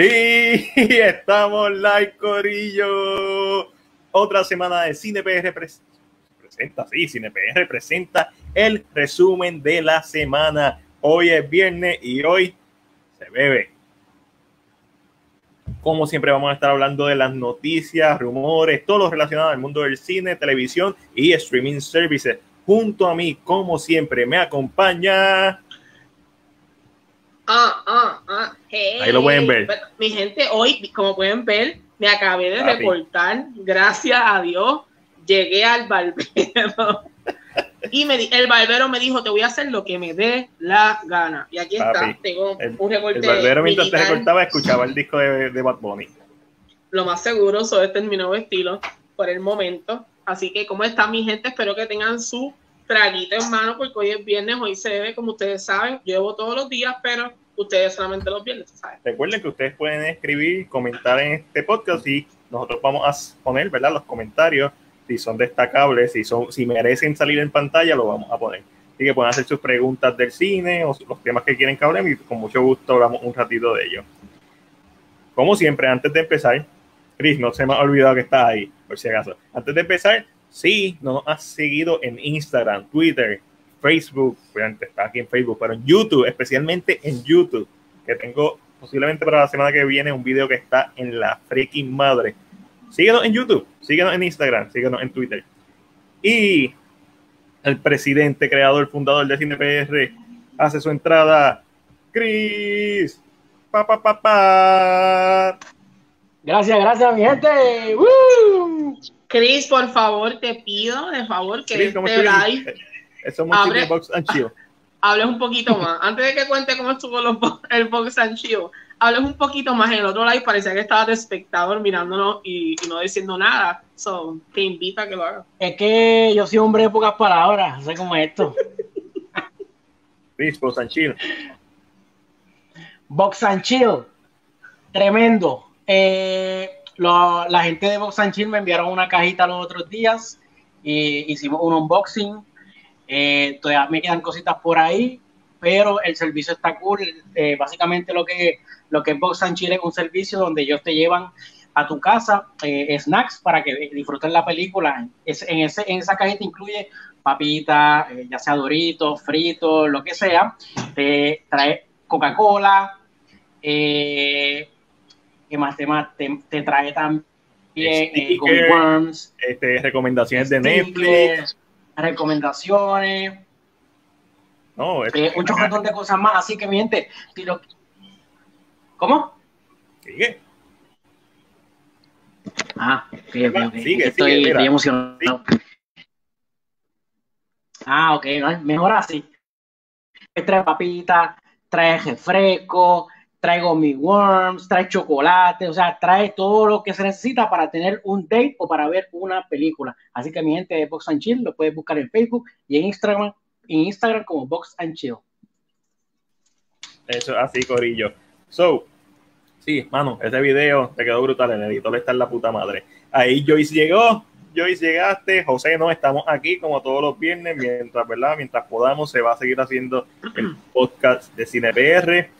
Y estamos live, Corillo. Otra semana de CinePR presenta, sí, CinePR presenta el resumen de la semana. Hoy es viernes y hoy se bebe. Como siempre vamos a estar hablando de las noticias, rumores, todo lo relacionado al mundo del cine, televisión y streaming services. Junto a mí, como siempre, me acompaña Ah, ah, ah. Ahí lo pueden ver. Mi gente, hoy, como pueden ver, me acabé de reportar, gracias a Dios, llegué al barbero. y me, el barbero me dijo, te voy a hacer lo que me dé la gana. Y aquí está, tengo un recorte. El barbero mientras te recortaba escuchaba el disco de, de Bad Bunny. Lo más seguro, eso este es mi nuevo estilo por el momento. Así que, ¿cómo está mi gente? Espero que tengan su traguito en mano porque hoy es viernes, hoy se debe, como ustedes saben, llevo todos los días, pero ustedes solamente los viernes. Recuerden que ustedes pueden escribir, comentar en este podcast y nosotros vamos a poner, ¿verdad? Los comentarios, si son destacables, si son, si merecen salir en pantalla, lo vamos a poner. Así que pueden hacer sus preguntas del cine o los temas que quieren que hablemos y con mucho gusto hablamos un ratito de ello. Como siempre, antes de empezar, Chris, no se me ha olvidado que está ahí, por si acaso. Antes de empezar, si no nos has seguido en Instagram, Twitter, Facebook, obviamente está aquí en Facebook, pero en YouTube, especialmente en YouTube, que tengo posiblemente para la semana que viene un video que está en la freaking madre. Síguenos en YouTube, síguenos en Instagram, síguenos en Twitter. Y el presidente, creador, fundador de CinePR hace su entrada. Chris. Pa, pa. Gracias, gracias, mi gente. Chris, por favor, te pido, de favor, que Chris, este live Hable, Box and Chill. Hables un poquito más. Antes de que cuente cómo estuvo los, el Box and Chill, hables un poquito más. En el otro live parecía que estabas de espectador mirándonos y, no diciendo nada. So, te invita a que lo hagas. Es que yo soy hombre de pocas palabras. sé cómo es esto. Chris, Box and Chill. Box and Chill. Tremendo. Eh, la gente de Box and Chill me enviaron una cajita los otros días y hicimos un unboxing eh, todavía me quedan cositas por ahí, pero el servicio está cool. Eh, básicamente lo que, lo que es Box and Chile es un servicio donde ellos te llevan a tu casa eh, snacks para que disfruten la película. En esa cajita incluye papitas, ya sea doritos, fritos, lo que sea. Te trae Coca-Cola. ¿Qué más? Te, te, te trae también worms, este, recomendaciones de Netflix recomendaciones, no, eh, un montón de cosas más. Así que, mi gente, si lo... ¿cómo? Sigue. Ah, fíjate, Sigue, Estoy sigue, emocionado. Ah, ok, mejor así. Trae papita, trae refresco, traigo mi worms, trae chocolate, o sea, trae todo lo que se necesita para tener un date o para ver una película. Así que mi gente de Box and Chill lo puedes buscar en Facebook y en Instagram, en Instagram como Box and Chill. Eso, así, Corillo. So, sí, mano, ese video te quedó brutal. El editor está en la puta madre. Ahí Joyce llegó. Joyce llegaste, José no, estamos aquí como todos los viernes, mientras, ¿verdad? Mientras podamos, se va a seguir haciendo el podcast de CinePR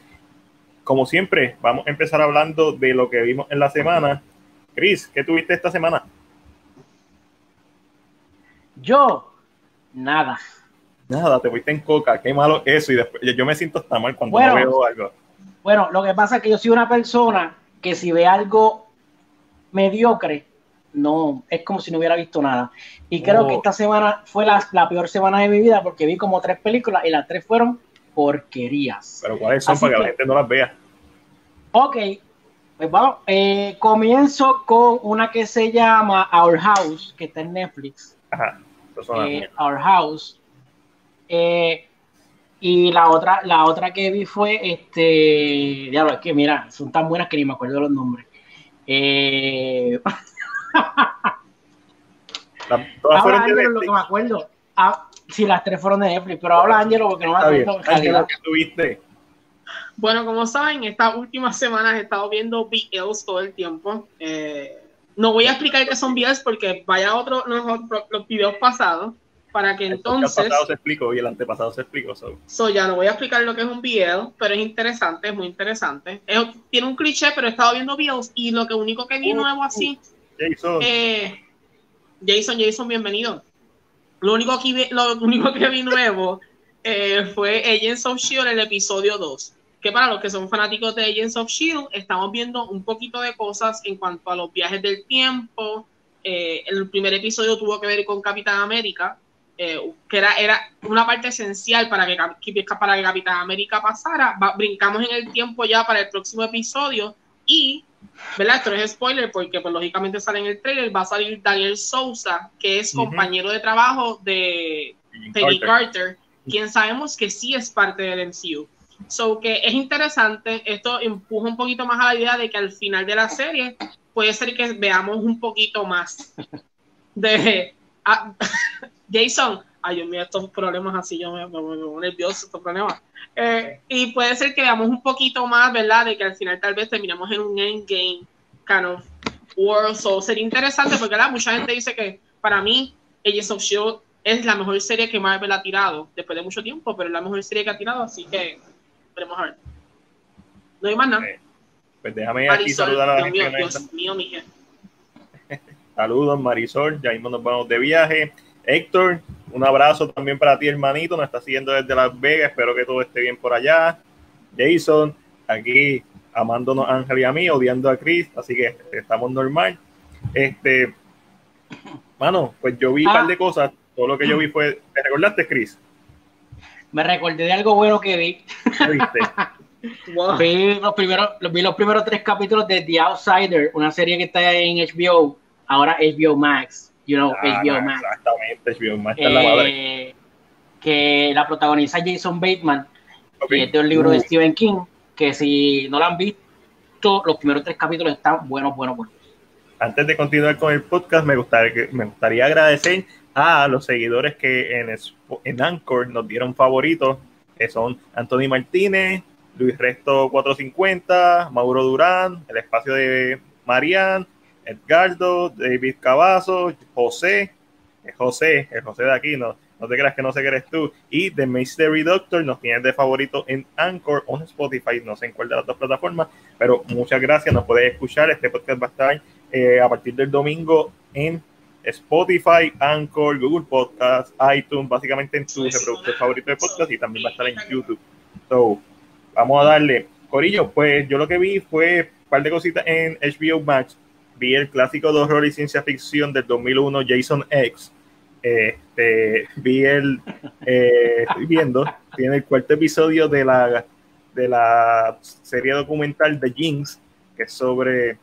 como siempre, vamos a empezar hablando de lo que vimos en la semana. Chris, ¿qué tuviste esta semana? Yo, nada. Nada, te fuiste en coca, qué malo eso. Y después, yo me siento hasta mal cuando veo algo. Bueno, lo que pasa es que yo soy una persona que si ve algo mediocre, no, es como si no hubiera visto nada. Y creo que esta semana fue la, la, peor semana de mi vida porque vi como tres películas y las tres fueron porquerías. Pero ¿cuáles son para que, la gente no las vea? Ok, pues vamos, eh, comienzo con una que se llama Our House, que está en Netflix. Ajá, eh, Our House. Eh, y la otra, la otra que vi fue este. Ya lo es que mira, son tan buenas que ni me acuerdo los nombres. Eh, Ahora lo que me acuerdo. Ah, Sí, las tres fueron de Netflix, pero habla Ángelo porque no me acuerdo. ¿qué tuviste? Bueno, como saben, estas últimas semanas he estado viendo BLs todo el tiempo. Eh, no voy a explicar qué son BLs porque vaya otro los, los videos pasados para que entonces... El pasado se explicó y el antepasado se explicó. So. ya no voy a explicar lo que es un BL, pero es interesante, es muy interesante. tiene un cliché, pero he estado viendo BLs y lo que único que vi uh, nuevo así... Jason. Eh, Jason, Jason, bienvenido. Lo único que vi, lo único que vi nuevo eh, fue Agents of S.H.I.E.L.D. el episodio 2 que para los que son fanáticos de Agents of Shield, estamos viendo un poquito de cosas en cuanto a los viajes del tiempo. Eh, el primer episodio tuvo que ver con Capitán América, eh, que era, era una parte esencial para que, para que Capitán América pasara. brincamos en el tiempo ya para el próximo episodio y, ¿verdad? Esto es spoiler porque pues, lógicamente sale en el trailer, va a salir Daniel Sousa, que es compañero de trabajo de Peggy Carter, quien sabemos que sí es parte del MCU. So que es interesante, esto empuja un poquito más a la idea de que al final de la serie puede ser que veamos un poquito más de ah, Jason. Ay, Dios mío, estos problemas así, yo me, pongo nervioso, estos problemas. Eh, y puede ser que veamos un poquito más, ¿verdad? De que al final tal vez terminamos en un endgame kind of world. So sería interesante porque ¿verdad? mucha gente dice que para mí, Agents of Shield es la mejor serie que Marvel ha tirado después de mucho tiempo, pero es la mejor serie que ha tirado, así que a ver. No hay más nada. Eh, pues déjame aquí saludar a la gente. Dios mío, mi Saludos, Marisol. Ya mismo nos vamos de viaje. Héctor, un abrazo también para ti, hermanito. Nos está siguiendo desde Las Vegas. Espero que todo esté bien por allá. Jason, aquí amándonos a Ángel y a mí, odiando a Chris. Así que estamos normal. Este, mano, pues yo vi un par de ah. cosas. Todo lo que yo vi fue. ¿Te recordaste, Chris? me recordé de algo bueno que vi. vi, los primeros, vi los primeros tres capítulos de The Outsider, una serie que está en HBO, ahora HBO Max. You know, HBO ah, Max. Exactamente, HBO Max está la madre. Eh, que la protagoniza Jason Bateman, y este es el libro de. Stephen King, que si no lo han visto, los primeros tres capítulos están buenos, buenos, buenos. Antes de continuar con el podcast, me gustaría, me gustaría agradecer a los seguidores que en, en Anchor nos dieron favoritos, que son Anthony Martínez, Luis Resto 450, Mauro Durán, el espacio de Marian, Edgardo, David Cavazo, José, José, el José de aquí, no, no te creas que no sé que eres tú, y The Mystery Doctor nos tienes de favorito en Anchor o en Spotify, no sé en cuál de las dos plataformas, pero muchas gracias, nos puedes escuchar, este podcast va a estar eh, a partir del domingo en Spotify, Anchor, Google Podcast, iTunes, básicamente en tu reproductor favorito de podcast y también va a estar en YouTube. So, vamos a darle. Corillo, pues yo lo que vi fue un par de cositas en HBO Max. Vi el clásico de horror y ciencia ficción del 2001, Jason X. Este, vi el, eh, estoy viendo, tiene el cuarto episodio de la, de la serie documental de Jinx, que es sobre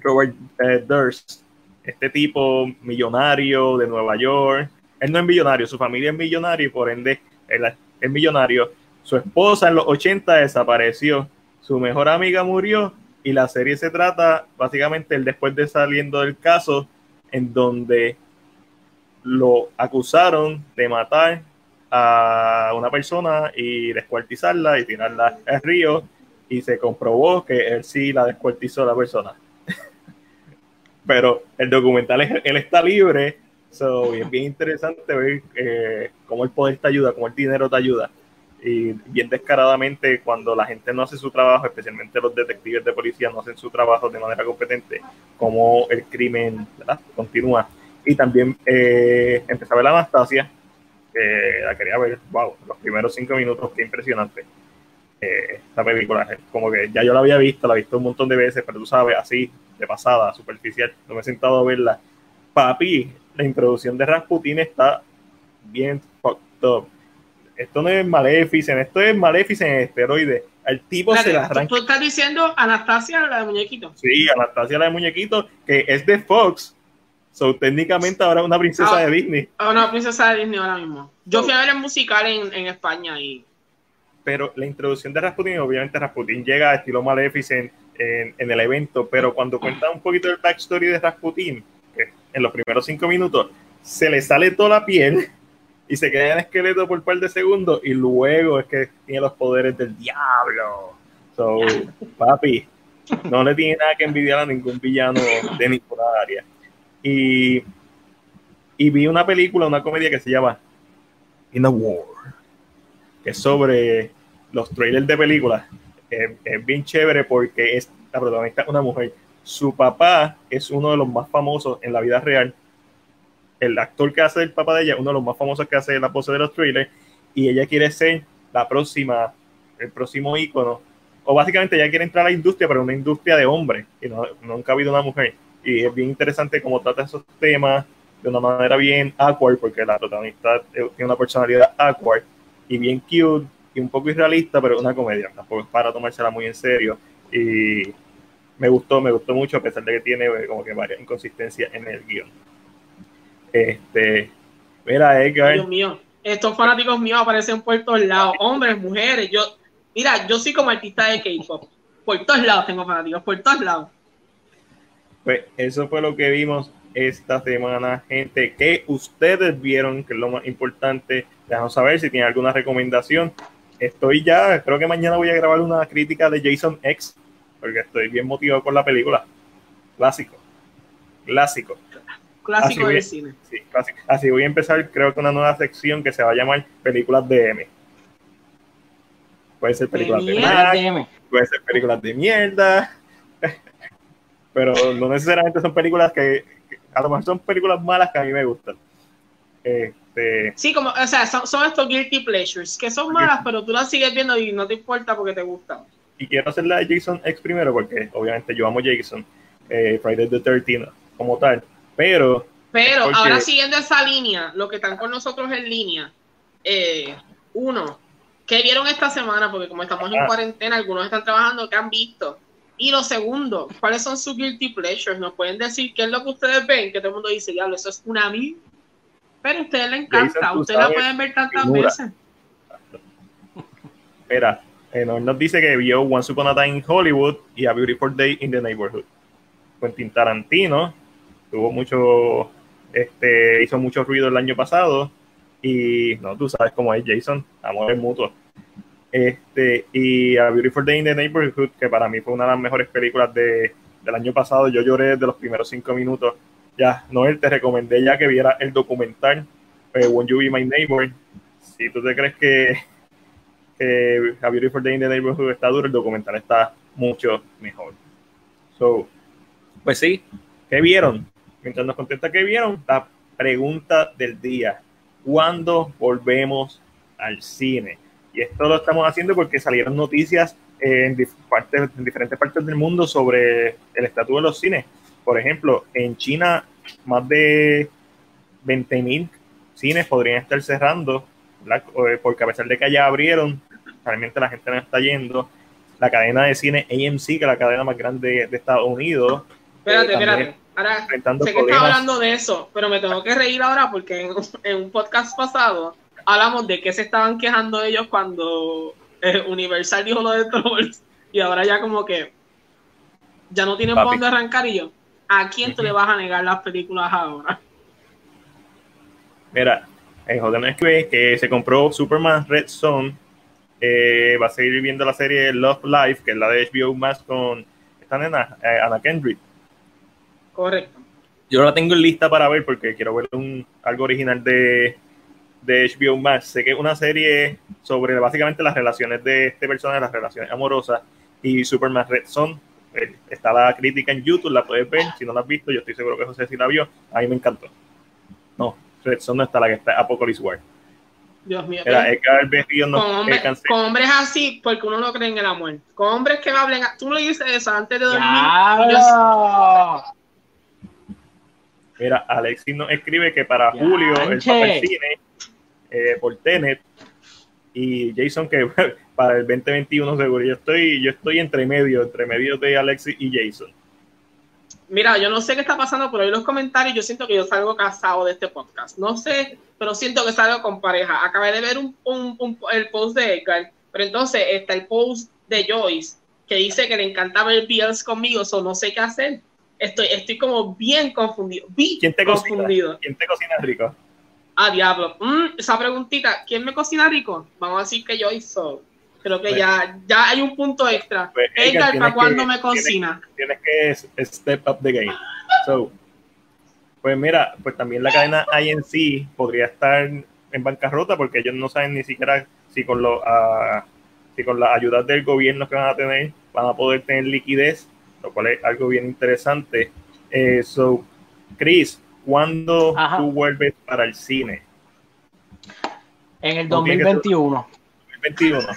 Robert eh, Durst, este tipo millonario de Nueva York. Él no es millonario, su familia es millonario y por ende él es millonario. Su esposa en los 80 desapareció, su mejor amiga murió y la serie se trata básicamente el después de saliendo del caso en donde lo acusaron de matar a una persona y descuartizarla y tirarla al río y se comprobó que él sí la descuartizó a la persona pero el documental él está libre, so, es bien interesante ver eh, cómo el poder te ayuda, cómo el dinero te ayuda. Y bien descaradamente, cuando la gente no hace su trabajo, especialmente los detectives de policía no hacen su trabajo de manera competente, cómo el crimen continúa. Y también eh, empecé a ver la Anastasia, la quería ver, wow, los primeros cinco minutos, qué impresionante eh, esta película. Como que ya yo la había visto, la he visto un montón de veces, pero tú sabes, así, de pasada, superficial, no me he sentado a verla. Papi, la introducción de Rasputin está bien fucked up. Esto no es Maleficent, esto es Maleficent en esteroide. El tipo se la arranca. ¿Tú estás diciendo Anastasia, la de muñequito? Sí, Anastasia, la de muñequito, que es de Fox. So, técnicamente ahora una princesa ah, de Disney. Una princesa de Disney ahora mismo. Yo fui a ver el musical en, en España y pero la introducción de Rasputin, obviamente Rasputin llega a estilo Maleficent en, en el evento, pero cuando cuenta un poquito del backstory de Rasputin, en los primeros cinco minutos, se le sale toda la piel y se queda en esqueleto por un par de segundos y luego es que tiene los poderes del diablo. So, papi, no le tiene nada que envidiar a ningún villano de ninguna área. Y Y vi una película, una comedia que se llama In a War, que es sobre los trailers de películas. es bien chévere porque es la protagonista una mujer. Su papá es uno de los más famosos en la vida real. El actor que hace el papá de ella, uno de los más famosos que hace la pose de los trailers, y ella quiere ser la próxima, el próximo ícono. O básicamente ella quiere entrar a la industria, pero una industria de hombres, y no, nunca ha habido una mujer. Y es bien interesante cómo trata esos temas de una manera bien awkward, porque la protagonista tiene una personalidad awkward y bien cute y un poco irrealista, pero una comedia, tampoco es para tomársela muy en serio. Y me gustó, me gustó mucho, a pesar de que tiene eh, como que varias inconsistencias en el guion. Este, mira, Edgar. Dios mío, estos fanáticos míos aparecen por todos lados, hombres, mujeres. Yo, mira, yo soy como artista de K-pop. Por todos lados tengo fanáticos, por todos lados. Pues eso fue lo que vimos esta semana, gente. Que ustedes vieron, que es lo más importante. Déjanos saber si tienen alguna recomendación. Estoy ya, creo que mañana voy a grabar una crítica de Jason X, porque estoy bien motivado con la película. Clásico. Clásico. Clásico del cine. Sí, clásico. Así voy a empezar, creo que una nueva sección que se va a llamar Películas de M. Puede ser películas de, de puede ser películas de mierda, pero no necesariamente son películas que, a lo mejor son películas malas que a mí me gustan. Este, sí, como, o sea, son, estos guilty pleasures, que son malas, pero tú las sigues viendo y no te importa porque te gustan. Y quiero hacer la de Jason X primero, porque obviamente yo amo Jason, eh, Friday the 13 como tal, pero... Pero ahora siguiendo esa línea, lo que están con nosotros en línea, eh, uno, ¿qué vieron esta semana? Porque como estamos en cuarentena, algunos están trabajando, ¿qué han visto? Y lo segundo, ¿cuáles son sus guilty pleasures? ¿Nos pueden decir qué es lo que ustedes ven? Que todo el mundo dice, diablo, eso es una mí. Pero a ustedes les encanta, ustedes la pueden ver tantas veces. Eh, nos dice que vio Once Upon a Time in Hollywood y A Beautiful Day in the Neighborhood. Quentin Tarantino tuvo mucho, este, hizo mucho ruido el año pasado y no, tú sabes cómo es Jason, amor mutuo. Este, y A Beautiful Day in the Neighborhood, que para mí fue una de las mejores películas de, del año pasado. Yo lloré de los primeros cinco minutos. Ya, Noel, te recomendé ya que viera el documental eh, When You Be My Neighbor. Si tú te crees que, que A Beautiful Day in the Neighborhood está duro, el documental está mucho mejor. So, pues sí, ¿qué vieron? Mientras nos contesta qué vieron, la pregunta del día. ¿Cuándo volvemos al cine? Y esto lo estamos haciendo porque salieron noticias en, en diferentes partes del mundo sobre el estatus de los cines. Por ejemplo, en China más de 20.000 cines podrían estar cerrando, eh, porque a pesar de que ya abrieron, realmente la gente no está yendo. La cadena de cine AMC, que es la cadena más grande de Estados Unidos. Espérate, espérate. Ahora, sé que estás hablando de eso, pero me tengo que reír ahora porque en un podcast pasado hablamos de que se estaban quejando ellos cuando eh, Universal dijo lo de Trolls y ahora ya como que ya no tienen por dónde arrancar y yo, ¿a quién tú le vas a negar las películas ahora? Mira, el joder escribe que se compró Superman Red Zone, eh, va a seguir viendo la serie Love Life, que es la de HBO Max con esta nena, eh, Anna Kendrick. Correcto. Yo la tengo en lista para ver porque quiero ver un, algo original de, de HBO Max. Sé que es una serie sobre básicamente las relaciones de este personaje, las relaciones amorosas y Superman Red Son. Eh, está la crítica en YouTube, la puedes ver. Si no la has visto, yo estoy seguro que José sí la vio. A mí me encantó. No, Red Son no está la que está Apocalypse War. Dios mío. no, con, hombres así, porque uno no cree en el amor. Con hombres que hablen, tú le dices eso antes de dormir. Mira, Alexis nos escribe que para Julio el papel cine eh, por Tenet y Jason que para el 2021 seguro. Yo estoy, yo estoy entre medio, entre medio de Alexis y Jason. Mira, yo no sé qué está pasando, pero en los comentarios yo siento que yo salgo casado de este podcast. No sé, pero siento que salgo con pareja. Acabé de ver un, un, el post de Edgar, pero entonces está el post de Joyce que dice que le encanta ver BLs conmigo, so no sé qué hacer. Estoy, estoy como bien confundido. ¿Quién te confundido. ¿Quién te cocina rico? Ah, diablo. Mm, esa preguntita, ¿quién me cocina rico? Vamos a decir que yo hizo. Creo que pues, ya, ya hay un punto extra. Pues, ¿para cuándo me cocina? Tienes, que step up the game. So, Pues mira, pues también la cadena INC podría estar en bancarrota porque ellos no saben ni siquiera si con lo, uh, si con la ayuda del gobierno que van a tener van a poder tener liquidez, lo cual es algo bien interesante. Eh, so, Chris, ¿cuándo tú vuelves para el cine? En el 2021. 2021.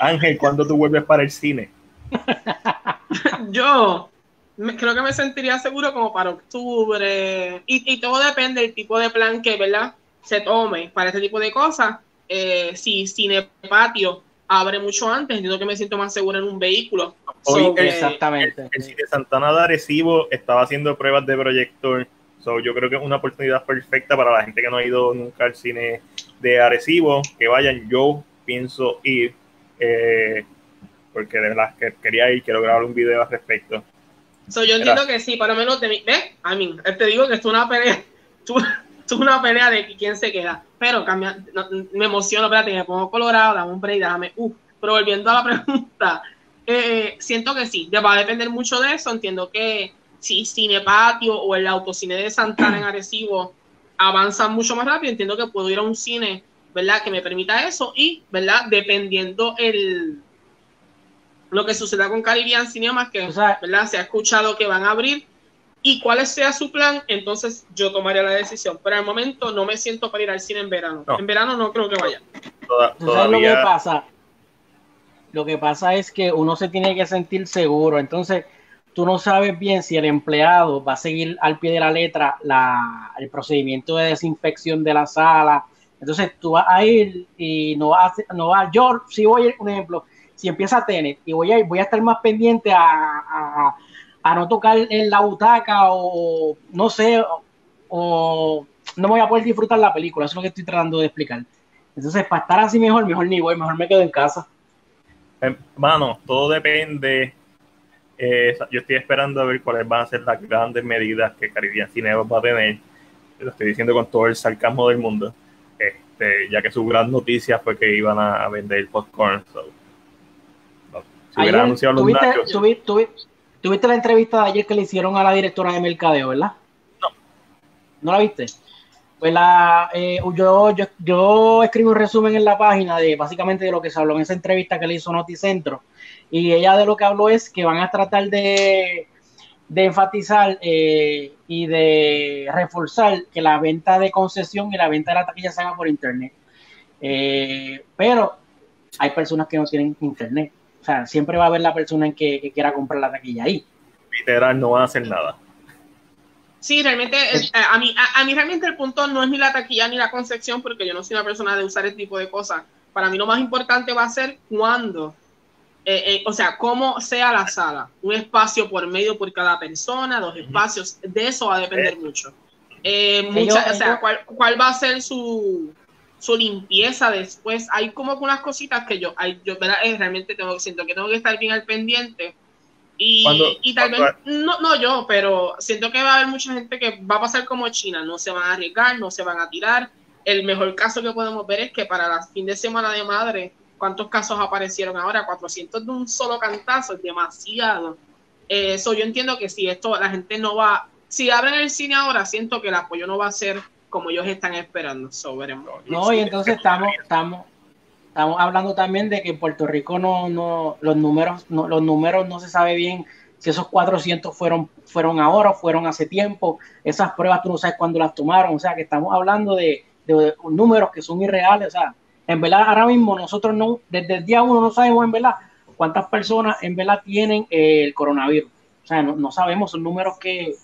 Ángel, ¿cuándo tú vuelves para el cine? Yo creo que me sentiría seguro como para octubre. Y, todo depende del tipo de plan que, ¿verdad? Se tome para este tipo de cosas. Eh, si Cine Patio abre mucho antes, entiendo que me siento más seguro en un vehículo. exactamente. El, Cine Santana de Arecibo estaba haciendo pruebas de proyector. So, yo creo que es una oportunidad perfecta para la gente que no ha ido nunca al cine de Arecibo, que vayan. Yo pienso ir, eh, porque de verdad que quería ir, quiero grabar un video al respecto. So, yo entiendo que sí, por lo menos de mí, ¿ves? A mí, te digo que es una pelea, es una pelea de quién se queda, pero cambia, me emociono, espérate, me pongo colorado, dame un break, déjame, uh, pero volviendo a la pregunta, eh, siento que sí, va a depender mucho de eso, entiendo que si Cine Patio o el autocine de Santana en Arecibo avanzan mucho más rápido, entiendo que puedo ir a un cine, ¿verdad? Que me permita eso y, ¿verdad? Dependiendo el, lo que suceda con Caribbean Cinemas, que ¿verdad? se ha escuchado que van a abrir, y cuál sea su plan, entonces yo tomaría la decisión. Pero al momento no me siento para ir al cine en verano. En verano no creo que vaya. lo que pasa? Lo que pasa es que uno se tiene que sentir seguro. Entonces, tú no sabes bien si el empleado va a seguir al pie de la letra la, el procedimiento de desinfección de la sala. Entonces, tú vas a ir y no vas a, no va, yo si voy, un ejemplo, si empieza Tenet y voy a, voy a estar más pendiente a, no tocar en la butaca o no sé, o, no voy a poder disfrutar la película, eso es lo que estoy tratando de explicar. Entonces, para estar así mejor, mejor ni voy, mejor me quedo en casa. Hermano, em, todo depende. Eh, yo estoy esperando a ver cuáles van a ser las grandes medidas que Caribbean Cinemas va a tener. Lo estoy diciendo con todo el sarcasmo del mundo. Este, ya que su gran noticia fue que iban a, vender popcorn. So tuviste, la entrevista de ayer que le hicieron a la directora de mercadeo, ¿verdad? No. ¿No la viste? Pues la, eh, yo, yo, escribo un resumen en la página de básicamente de lo que se habló en esa entrevista que le hizo Noticentro. Y ella de lo que habló es que van a tratar de, enfatizar eh, y de reforzar que la venta de concesión y la venta de la taquilla se haga por internet. Eh, pero hay personas que no tienen internet. O sea, siempre va a haber la persona en que, quiera comprar la taquilla ahí. Literal, no van a hacer nada. Sí, realmente, eh, a, mí, a, mí realmente el punto no es ni la taquilla ni la concepción, porque yo no soy una persona de usar este tipo de cosas. Para mí lo más importante va a ser cuándo, eh, eh, o sea, cómo sea la sala. Un espacio por medio por cada persona, dos espacios, de eso va a depender mucho. o sea, ¿cuál, ¿cuál, va a ser su, su limpieza después. Hay como unas cositas que yo, hay, yo eh, realmente tengo, siento que tengo que estar bien al pendiente. Y, y tal vez, no, no yo, pero siento que va a haber mucha gente que va a pasar como China, no se van a arriesgar, no se van a tirar. El mejor caso que podemos ver es que para la fin de semana de madre, ¿cuántos casos aparecieron ahora? 400 de un solo cantazo, es demasiado. Eso yo entiendo que si esto la gente no va, si abren el cine ahora, siento que el apoyo no va a ser como ellos están esperando. sobre No, y entonces estamos, estamos, estamos hablando también de que en Puerto Rico no, no, los números, no, los números no se sabe bien si esos 400 fueron, fueron ahora o fueron hace tiempo. Esas pruebas tú no sabes cuándo las tomaron. O sea, que estamos hablando de, números que son irreales. O sea, en verdad, ahora mismo nosotros no, desde el día uno no sabemos en verdad cuántas personas en verdad tienen el coronavirus. O sea, no, no sabemos, son números que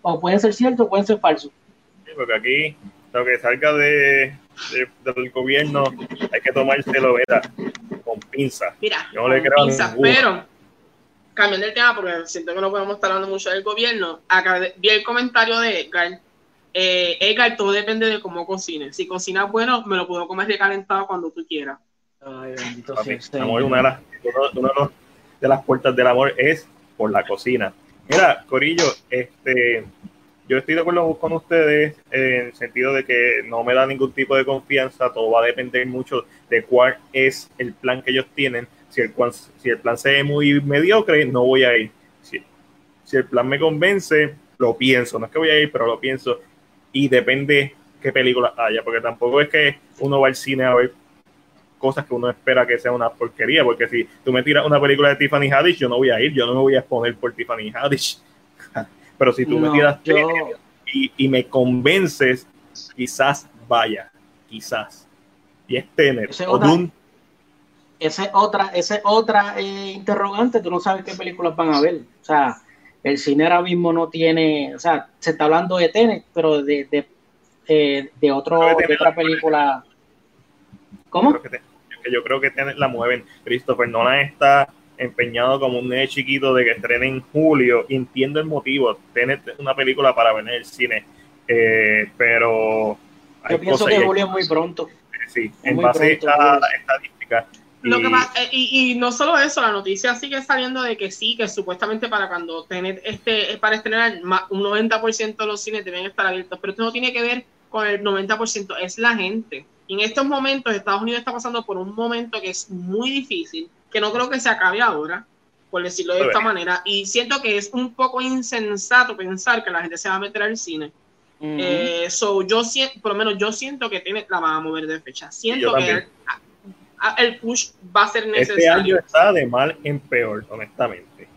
o pueden ser ciertos o pueden ser falsos porque aquí lo que salga de, del gobierno hay que tomárselo con pinza. Mira, Yo con pinza, pero cambiando el tema porque siento que no podemos estar hablando mucho del gobierno. Acá vi el comentario de Edgar. Eh, Edgar, todo depende de cómo cocines. Si cocinas bueno, me lo puedo comer recalentado cuando tú quieras. Ay, bendito amor, una de las, de las puertas del amor es por la cocina. Mira, Corillo, este yo estoy de acuerdo con ustedes en el sentido de que no me da ningún tipo de confianza, todo va a depender mucho de cuál es el plan que ellos tienen. Si el, plan se ve muy mediocre, no voy a ir. Si, si el plan me convence, lo pienso, no es que voy a ir, pero lo pienso. y depende qué película haya, porque tampoco es que uno va al cine a ver cosas que uno espera que sea una porquería, porque si tú me tiras una película de Tiffany Haddish, yo no voy a ir, yo no me voy a exponer por Tiffany Haddish. Pero si tú me tiras y, y, me convences, quizás vaya, quizás. Y es tener. Ese Esa otra, ese otra eh, interrogante, tú no sabes qué películas van a ver. O sea, el cine ahora mismo no tiene, o sea, se está hablando de Tenet, pero de, de, eh, de, otro, de otra película. ¿Cómo? que yo creo que la mueven. Christopher Nolan está empeñado como un nene chiquito de que estrene en julio. entiendo el motivo. Tiene una película para ver en el cine. Eh, pero. Yo pienso que julio es muy pronto. Sí, en base a la estadística. Eh, y, no solo eso, la noticia sigue saliendo de que sí, que supuestamente para cuando Tenet este, para estrenar un 90% de los cines deben estar abiertos, pero esto no tiene que ver con el 90%, es la gente en estos momentos Estados Unidos está pasando por un momento que es muy difícil, que no creo que se acabe ahora, por decirlo de esta manera, y siento que es un poco insensato pensar que la gente se va a meter al cine. Eh, so, yo siento, por lo menos yo siento que tiene, la van a mover de fecha. Siento que el, push va a ser necesario. Este año está de mal en peor, honestamente.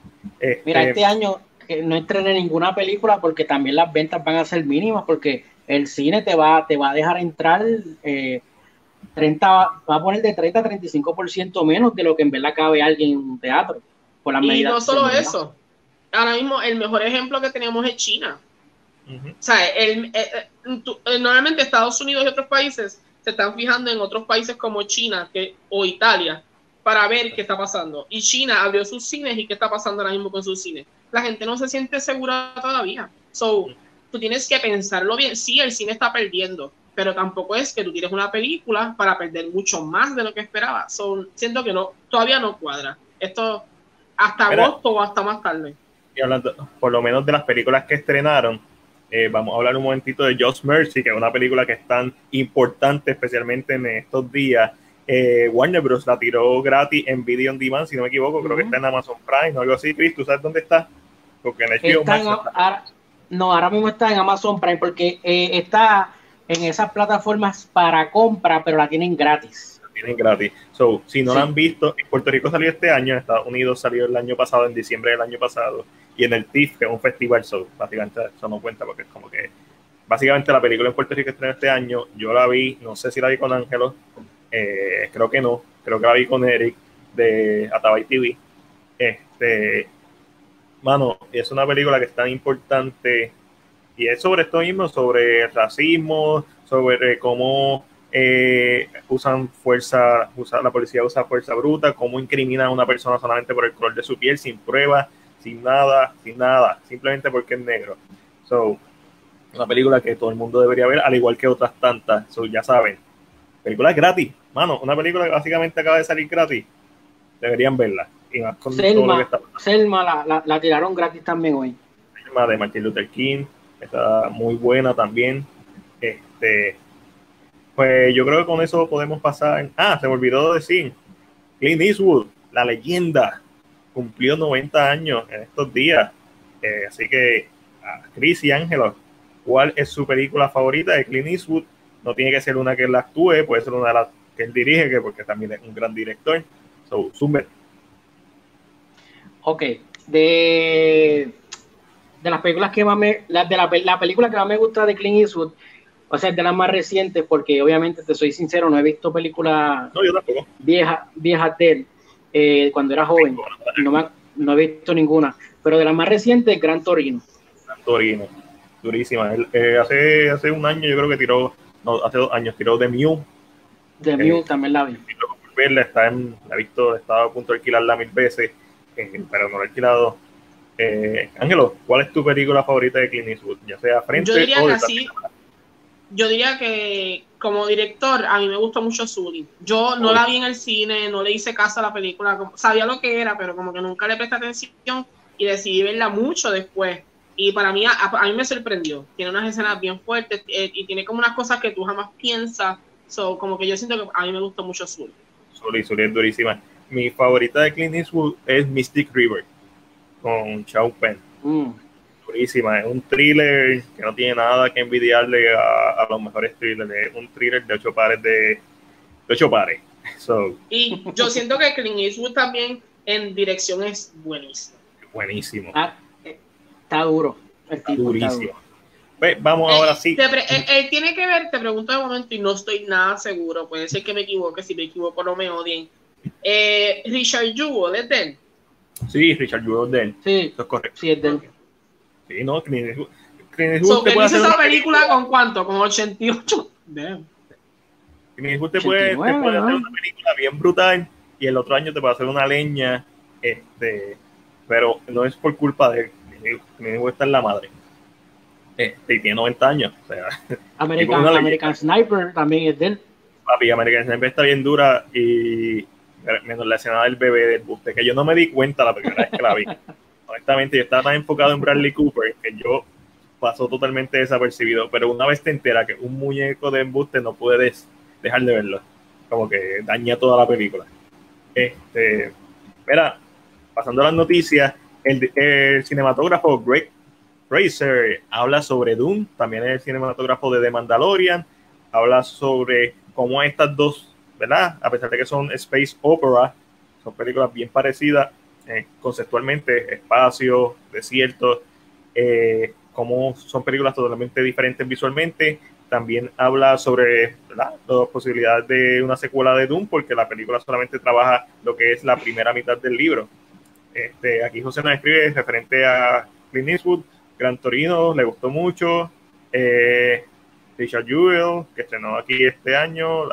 Mira, este, este año eh, no estrené ninguna película porque también las ventas van a ser mínimas porque el cine te va, te va a dejar entrar 30, eh, va a poner de 30 a 35% menos de lo que en verdad cabe alguien en un teatro. Por y no solo eso, ahora mismo el mejor ejemplo que tenemos es China. O sea, el, eh, eh, normalmente Estados Unidos y otros países se están fijando en otros países como China que, o Italia para ver qué está pasando. Y China abrió sus cines y qué está pasando ahora mismo con sus cines. La gente no se siente segura todavía. So, tú tienes que pensarlo bien. Sí, el cine está perdiendo, pero tampoco es que tú tienes una película para perder mucho más de lo que esperaba. Son, siento que no, todavía no cuadra. Esto hasta agosto o hasta más tarde. Y hablando, por lo menos de las películas que estrenaron, eh, vamos a hablar un momentito de Just Mercy, que es una película que es tan importante, especialmente en estos días. Eh, Warner Bros. la tiró gratis en Video on Demand, si no me equivoco, creo que está en Amazon Prime o algo así. Chris, ¿tú sabes dónde está? Porque en el no, ahora mismo está en Amazon Prime porque eh, está en esas plataformas para compra, pero la tienen gratis. La tienen gratis. So, si no la han visto, en Puerto Rico salió este año, en Estados Unidos salió el año pasado, en diciembre del año pasado, y en el TIFF, que es un festival, so, básicamente eso no cuenta porque es como que básicamente la película en Puerto Rico estrenó este año, yo la vi, no sé si la vi con Ángelo, eh, creo que no, creo que la vi con Eric de Atabay TV. Este, mano, es una película que es tan importante y es sobre esto mismo, sobre racismo, sobre cómo eh, usan fuerza, usa, la policía usa fuerza bruta, cómo incriminan a una persona solamente por el color de su piel, sin pruebas, sin nada, sin nada, simplemente porque es negro. So, una película que todo el mundo debería ver, al igual que otras tantas. So, ya saben, película gratis, mano, una película que básicamente acaba de salir gratis, deberían verla. Selma, la, la, tiraron gratis también hoy. Selma de Martin Luther King, está muy buena también. Este, pues yo creo que con eso podemos pasar. Ah, se me olvidó decir, Clint Eastwood, la leyenda, cumplió 90 años en estos días. Eh, así que, Chris y Ángelo, ¿cuál es su película favorita de Clint Eastwood? No tiene que ser una que él actúe, puede ser una de las que él dirige, que porque también es un gran director. So, Ok, de, de las películas que más me, la, de la, la, película que más me gusta de Clint Eastwood, o sea, de las más recientes, porque obviamente te soy sincero, no he visto películas viejas vieja de él eh, cuando era joven, no, no he visto ninguna, pero de las más recientes, Gran Torino. Gran Torino, durísima. Eh, hace, hace un año yo creo que tiró, no, hace dos años tiró The Mew. The Mew eh, también la vi. Verla, está en, la he visto, estaba a punto de alquilarla mil veces pero no lo he alquilado. Eh, Ángelo, ¿cuál es tu película favorita de Clint Eastwood? Ya sea frente yo diría que así, Yo diría que como director a mí me gustó mucho Sully. Yo no la vi en el cine, no le hice caso a la película, sabía lo que era, pero como que nunca le presté atención y decidí verla mucho después. Y para mí, a, mí me sorprendió. Tiene unas escenas bien fuertes eh, y tiene como unas cosas que tú jamás piensas. So, como que yo siento que a mí me gustó mucho Sully. Sully, Sully es durísima mi favorita de Clint Eastwood es Mystic River con Chao Penn. Mm. Buenísima, es un thriller que no tiene nada que envidiarle a, los mejores thrillers. Es un thriller de ocho pares de, de ocho pares. So, y yo siento que Clint Eastwood también en dirección es buenísimo. Buenísimo. Ah, está duro. Está durísimo. Pues, vamos ahora sí. él, tiene que ver, te pregunto de momento y no estoy nada seguro. Puede ser que me equivoque. Si me equivoco, no me odien. Eh, Richard Jewell, ¿es de él? Sí, Richard Jewell es de él. Sí, Eso es correcto. Sí, es de él. Sí, no, Clint Eastwood. hizo esa película con cuánto? Con 88. Damn. Clint Eastwood te puede, te puede hacer una película bien brutal y el otro año te puede hacer una leña. Este, pero no es por culpa de él. Clint Eastwood está en la madre. Este, y tiene 90 años. O sea, American, American Sniper también es de él. Papi, American Sniper está bien dura y menos la escena del bebé del buste, que yo no me di cuenta la primera vez que la vi. Honestamente, yo estaba tan enfocado en Bradley Cooper que yo pasó totalmente desapercibido, pero una vez te enteras que un muñeco de embuste no puedes dejar de verlo, como que daña toda la película. Este, mira, pasando a las noticias, el, el cinematógrafo Greg Fraser habla sobre Doom, también es el cinematógrafo de The Mandalorian, habla sobre cómo estas dos ¿verdad? A pesar de que son space opera, son películas bien parecidas eh, conceptualmente, espacio, desierto, eh, como son películas totalmente diferentes visualmente. También habla sobre las posibilidades de una secuela de Doom, porque la película solamente trabaja lo que es la primera mitad del libro. Este, aquí José nos escribe referente a Clint Eastwood, Gran Torino, le gustó mucho. Eh, Richard Jewell, que estrenó aquí este año,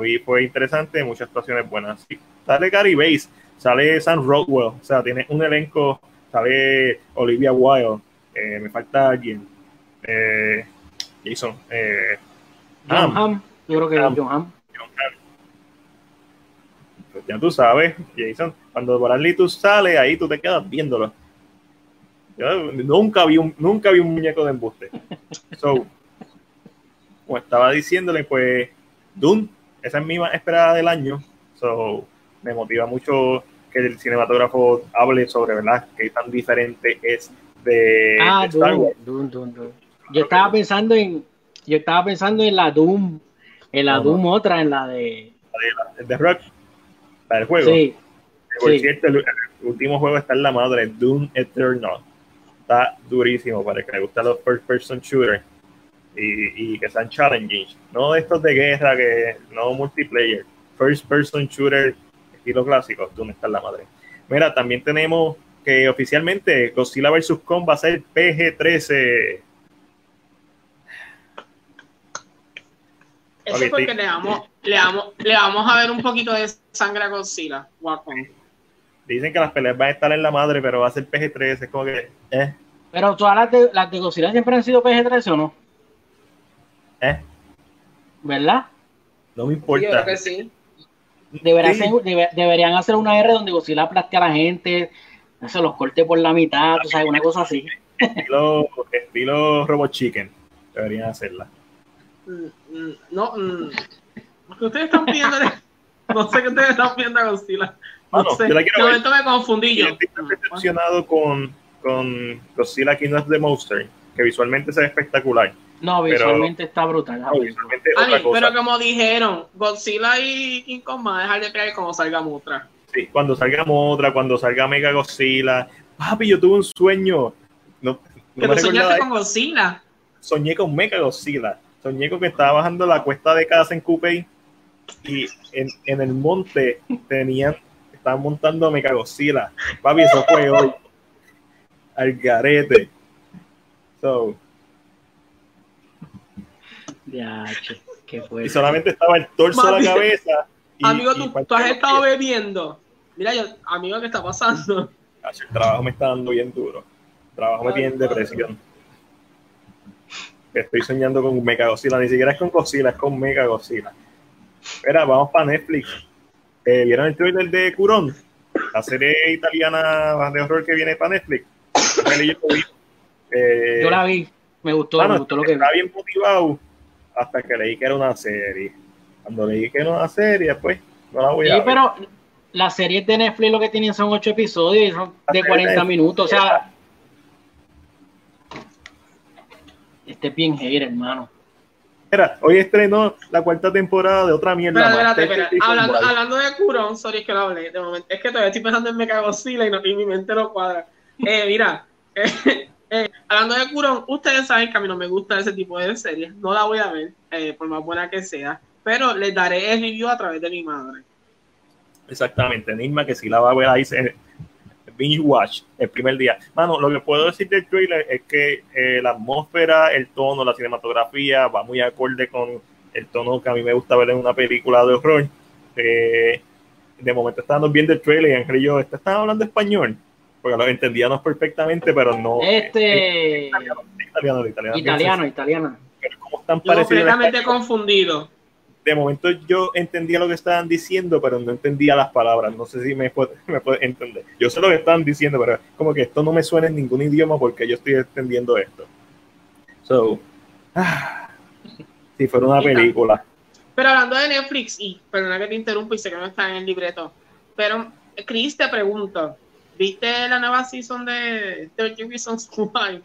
vi, fue interesante, muchas actuaciones buenas. sale Gary Bass, sale Sam Rockwell, o sea, tiene un elenco, sale Olivia Wilde, eh, me falta alguien, eh, Jason, eh, John Hamm, yo creo que John Hamm. John Hamm. Pues ya tú sabes, Jason, cuando Bradley tú sales, ahí tú te quedas viéndolo. Yo nunca vi un, nunca vi un muñeco de embuste. So, como estaba diciéndole, pues, Doom esa es mi más esperada del año. So, me motiva mucho que el cinematógrafo hable sobre, ¿verdad?, qué tan diferente es de, ah, Star Wars. Yo estaba pensando en, yo estaba pensando en la Doom, en la Doom otra, en la de... La de, de Rock, la del juego. Sí. Por cierto, el, último juego está en la madre, Doom Eternal. Está durísimo para el que le gustan los first person shooters y, que sean challenging, no de estos de guerra, que no multiplayer, first person shooter estilo clásico, tú está la madre. Mira, también tenemos que oficialmente Godzilla vs. Kong va a ser PG-13. Eso es porque le vamos, le, vamos, le vamos a ver un poquito de sangre a Godzilla. Dicen que las peleas van a estar en la madre, pero va a ser PG-13, es como que... Eh. Pero todas las de, las de Godzilla siempre han sido PG-13 o no? ¿Eh? ¿Verdad? No me importa. deberían hacer una R donde Godzilla aplaste a la gente, se los corte por la mitad, o sea, una cosa así. Estilo, estilo Robot Chicken. Deberían hacerla. Mm, mm, no, mm. ustedes están pidiendo, no sé qué ustedes están pidiendo a Godzilla. No sé. de momento me confundí yo. Estoy decepcionado con, con Godzilla King of the Monster, que visualmente se ve espectacular no, visualmente está brutal. pero como dijeron, Godzilla y King Kong van a dejar de creer cuando salga Motra. Sí, cuando salga Motra, cuando salga Mega Godzilla. Papi, yo tuve un sueño. No, no soñaste con Godzilla? Soñé con Mega Godzilla. Soñé con que estaba bajando la cuesta de casa en Coupé y en, en el monte tenían, estaban montando Mega Godzilla. Papi, eso fue hoy. Al garete. So, y solamente estaba el torso de la cabeza. amigo, tú, has estado bebiendo. Mira, yo, amigo, ¿qué está pasando? El trabajo me está dando bien duro. El trabajo me tiene en depresión. Estoy soñando con Mega Godzilla. Ni siquiera es con Godzilla, es con Mega Godzilla. Espera, vamos para Netflix. Eh, ¿Vieron el trailer de Curón? La serie italiana de horror que viene para Netflix. Eh, yo la vi. Me gustó, me gustó lo que Está bien motivado hasta que leí que era una serie. Cuando leí que era una serie, pues no la voy a ver. pero la serie de Netflix lo que tienen son ocho episodios y son de 40 minutos. O sea, Este es bien hater, hermano. Mira, hoy estrenó la cuarta temporada de otra mierda. Espera, más, espérate. Chainsaw Hablando, hablando de Curon, sorry, es que no hablé de momento. Es que todavía estoy pensando en Mechagodzilla y, no, y mi mente no cuadra. Eh, mira, eh, eh, hablando de Curon, ustedes saben que a mí no me gusta ese tipo de series. No la voy a ver, eh, por más buena que sea. Pero les daré el review a través de mi madre. Exactamente, Nirma, que si la va a ver ahí, se, binge watch el primer día. Mano, lo que puedo decir del trailer es que eh, la atmósfera, el tono, la cinematografía va muy acorde con el tono que a mí me gusta ver en una película de horror. Eh, de momento estábamos viendo el trailer y Ángel y yo, ¿este están hablando español? Porque lo entendíamos perfectamente, pero no. Este. italiano, italiano, italiano. Italiano, italiano. Pero como están Yo completamente confundido. de momento yo entendía lo que estaban diciendo, pero no entendía las palabras. No sé si me puede, me puede entender. Yo sé lo que estaban diciendo, pero como que esto no me suena en ningún idioma porque yo estoy entendiendo esto. So, ah, si fuera una película. Pero hablando de Netflix, y perdona que te interrumpa y sé que no está en el libreto, pero Chris te pregunto, ¿viste la nueva season de 30 Reasons Why?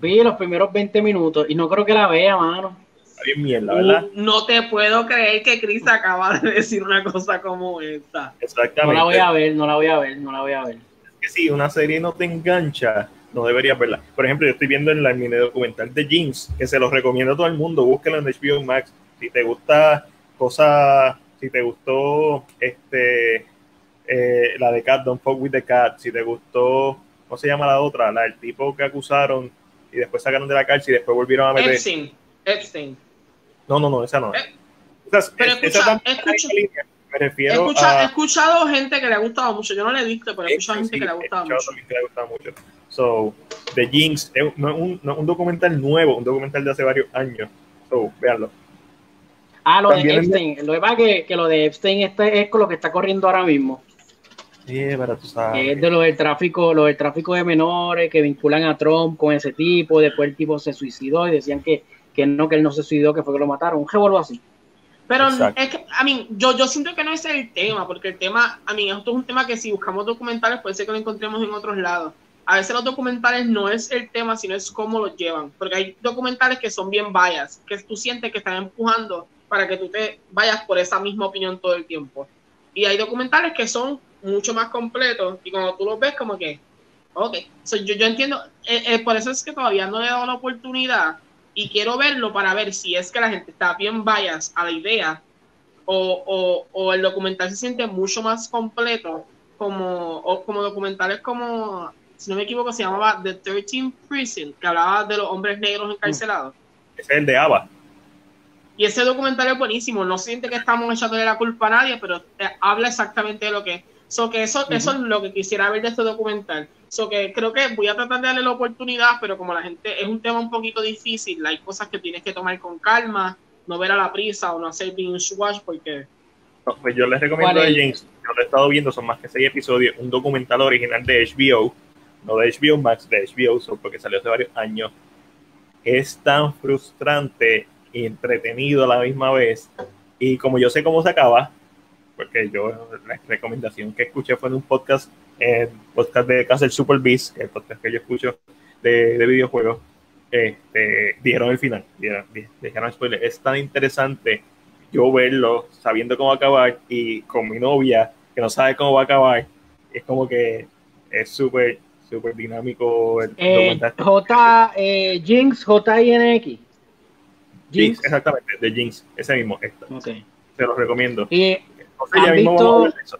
Vi los primeros 20 minutos y no creo que la vea, mano. Está bien mierda, ¿verdad? Uh, No te puedo creer que Chris acaba de decir una cosa como esta. Exactamente. No la voy a ver, no la voy a ver, no la voy a ver. que si una serie no te engancha, no deberías verla. Por ejemplo, yo estoy viendo en la mini documental de Jinx, que se los recomiendo a todo el mundo, búsquenlo en HBO Max. Si te gusta cosas, si te gustó este eh, la de Cat, Don't Fuck with the Cat, si te gustó, ¿cómo se llama la otra? La del tipo que acusaron y después sacaron de la cárcel y después volvieron a meter. Epstein, Epstein. No, no, no, esa no. Eh, Esa, es- pero esa escucha, escucha. línea. Me refiero escucha- he a... escuchado gente que le ha gustado mucho. Yo no le he visto, pero he escuchado gente Sí, que le ha he gustado escuchado mucho. también que le ha gustado mucho. So, The Jinx es un- no es un, no es un documental nuevo, un documental de hace varios años. So, véanlo. Ah, lo También de es- Epstein. Lo que pasa es que, que lo de Epstein este es con lo que está corriendo ahora mismo. Sí, pero tú sabes. es de lo del tráfico, lo del tráfico de menores que vinculan a Trump con ese tipo. Después el tipo se suicidó y decían que, que no, que él no se suicidó, que fue que lo mataron. Un revuelo así. Pero Exacto. es que, a mí, yo, yo siento que no es el tema, porque el tema, a mí, esto es un tema que si buscamos documentales puede ser que lo encontremos en otros lados. A veces los documentales no es el tema, sino es cómo los llevan. Porque hay documentales que son bien bias, que tú sientes que están empujando para que tú te vayas por esa misma opinión todo el tiempo. Y hay documentales que son mucho más completos y cuando tú los ves como que, ok, So, yo, yo entiendo, eh, eh, por eso es que todavía no le he dado la oportunidad y quiero verlo para ver si es que la gente está bien bias a la idea o, o, o el documental se siente mucho más completo como, o como documentales como, si no me equivoco, se llamaba The 13 Prison, que hablaba de los hombres negros encarcelados. Ese es el de Ava. Y ese documental es buenísimo, no siente que estamos echándole la culpa a nadie, pero eh, habla exactamente de lo que es. So que eso, eso es lo que quisiera ver de este documental. So que creo que voy a tratar de darle la oportunidad, pero como la gente es un tema un poquito difícil, hay cosas que tienes que tomar con calma, no ver a la prisa o no hacer binge watch porque No, pues yo les recomiendo ¿Cuál de es? James. Yo lo he estado viendo, son más que seis episodios. Un documental original de HBO, no de HBO Max, de HBO, so, porque salió hace varios años. Es tan frustrante y entretenido a la misma vez. Y como yo sé cómo se acaba, porque yo la recomendación que escuché fue en un podcast, el podcast de Castle Super Beast, que es el podcast que yo escucho de, de videojuegos, este, dijeron el final, dijeron, di- dijeron spoiler, es tan interesante yo verlo sabiendo cómo va a acabar y con mi novia que no sabe cómo va a acabar, es como que es súper, súper dinámico el Eh. J, eh, Jinx, J-I-N-X. Jinx, exactamente, de Jinx, ese mismo, esta, Ok. se los recomiendo. Y Entonces, ¿han visto-.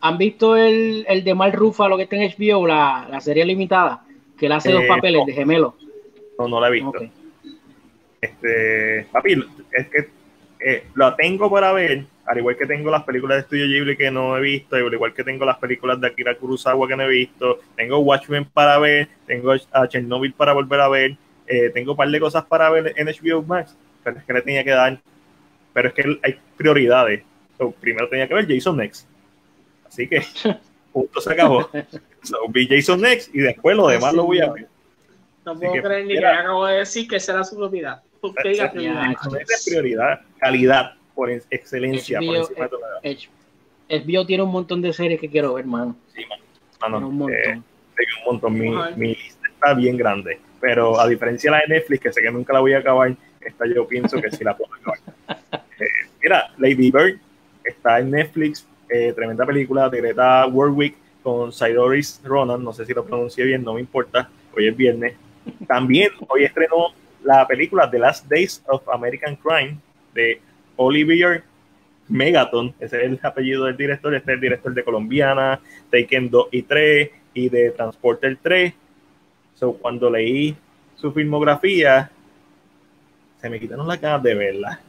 ¿Han visto el, el de Mal Rufa, lo que está en HBO, la, la serie limitada? Que él hace dos Eh, papeles no. de gemelo. No, no la he visto. Este, papi, es que eh, lo tengo para ver, al igual que tengo las películas de Studio Ghibli que no he visto, al igual que tengo las películas de Akira Kurosawa que no he visto, tengo Watchmen para ver, tengo a Chernobyl para volver a ver, eh, tengo un par de cosas para ver en HBO Max, pero es que le tenía que dar, pero es que hay prioridades. So, primero tenía que ver Jason Next. Así que, punto se acabó. So, vi Jason Next y después lo demás lo voy a ver. no puedo que, creer ni que mira. acabo de decir que será su. Usted prioridad. Esa es prioridad, calidad por ex- excelencia. por HBO, encima de todo lo demás. H- HBO tiene un montón de series que quiero ver, mano. Sí, mano. Mano, un montón. eh, tengo un montón. Mi, mi lista está bien grande. pero a diferencia de la de Netflix, que sé que nunca la voy a acabar, esta yo pienso que sí la puedo acabar. Eh, mira, Lady Bird está en Netflix, eh, tremenda película de Greta Warwick con Sidoris Ronan, no sé si lo pronuncié bien, no me importa, hoy es viernes. También hoy estrenó la película The Last Days of American Crime de Olivier Megaton, ese es el apellido del director, este es el director de Colombiana, Taken 2 y 3 y de Transporter 3. So, cuando leí su filmografía, se me quitaron las ganas de verla.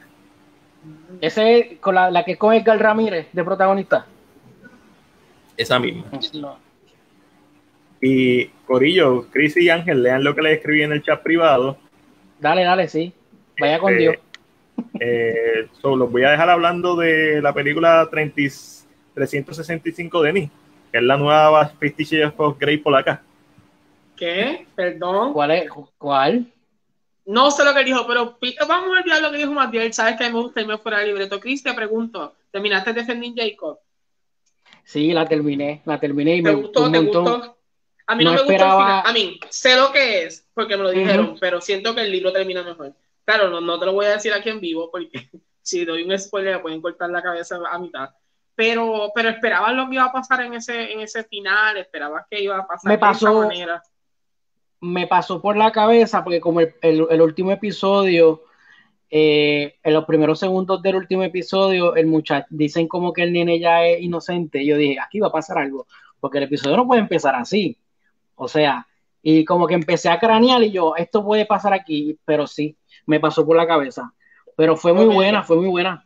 Ese es con la, la que con Edgar Ramírez de protagonista. Esa misma. Y Corillo, Chris y Ángel, lean lo que les escribí en el chat privado. Dale, dale, sí. Vaya con Este, Dios. Eh, so, los voy a dejar hablando de la película 30 y- 365 de mí, que es la nueva Fifty Shades of Grey polaca. ¿Qué? Perdón. ¿Cuál es? ¿Cuál? No sé lo que dijo, pero vamos a olvidar lo que dijo Matiel. Sabes que me gusta irme fuera del libreto. Chris, te pregunto, ¿terminaste de defender Jacob? Sí, la terminé, la terminé y ¿Te me gustó? ¿Te montón. gustó? A mí no, No me gustó el esperaba- final. A mí, sé lo que es, porque me lo dijeron, pero siento que el libro termina mejor. Claro, no, no te lo voy a decir aquí en vivo, porque si doy un spoiler me pueden cortar la cabeza a mitad. Pero, pero esperabas lo que iba a pasar en ese, en ese final, esperabas que iba a pasar Me de esa pasó- manera. Me pasó por la cabeza porque como el, el- el último episodio, eh, en los primeros segundos del último episodio, el muchacho, dicen como que el nene ya es inocente, yo dije, aquí va a pasar algo, porque el episodio no puede empezar así. O sea, y como que empecé a cranear y yo, esto puede pasar aquí, pero sí, me pasó por la cabeza. Pero fue muy buena, fue muy buena.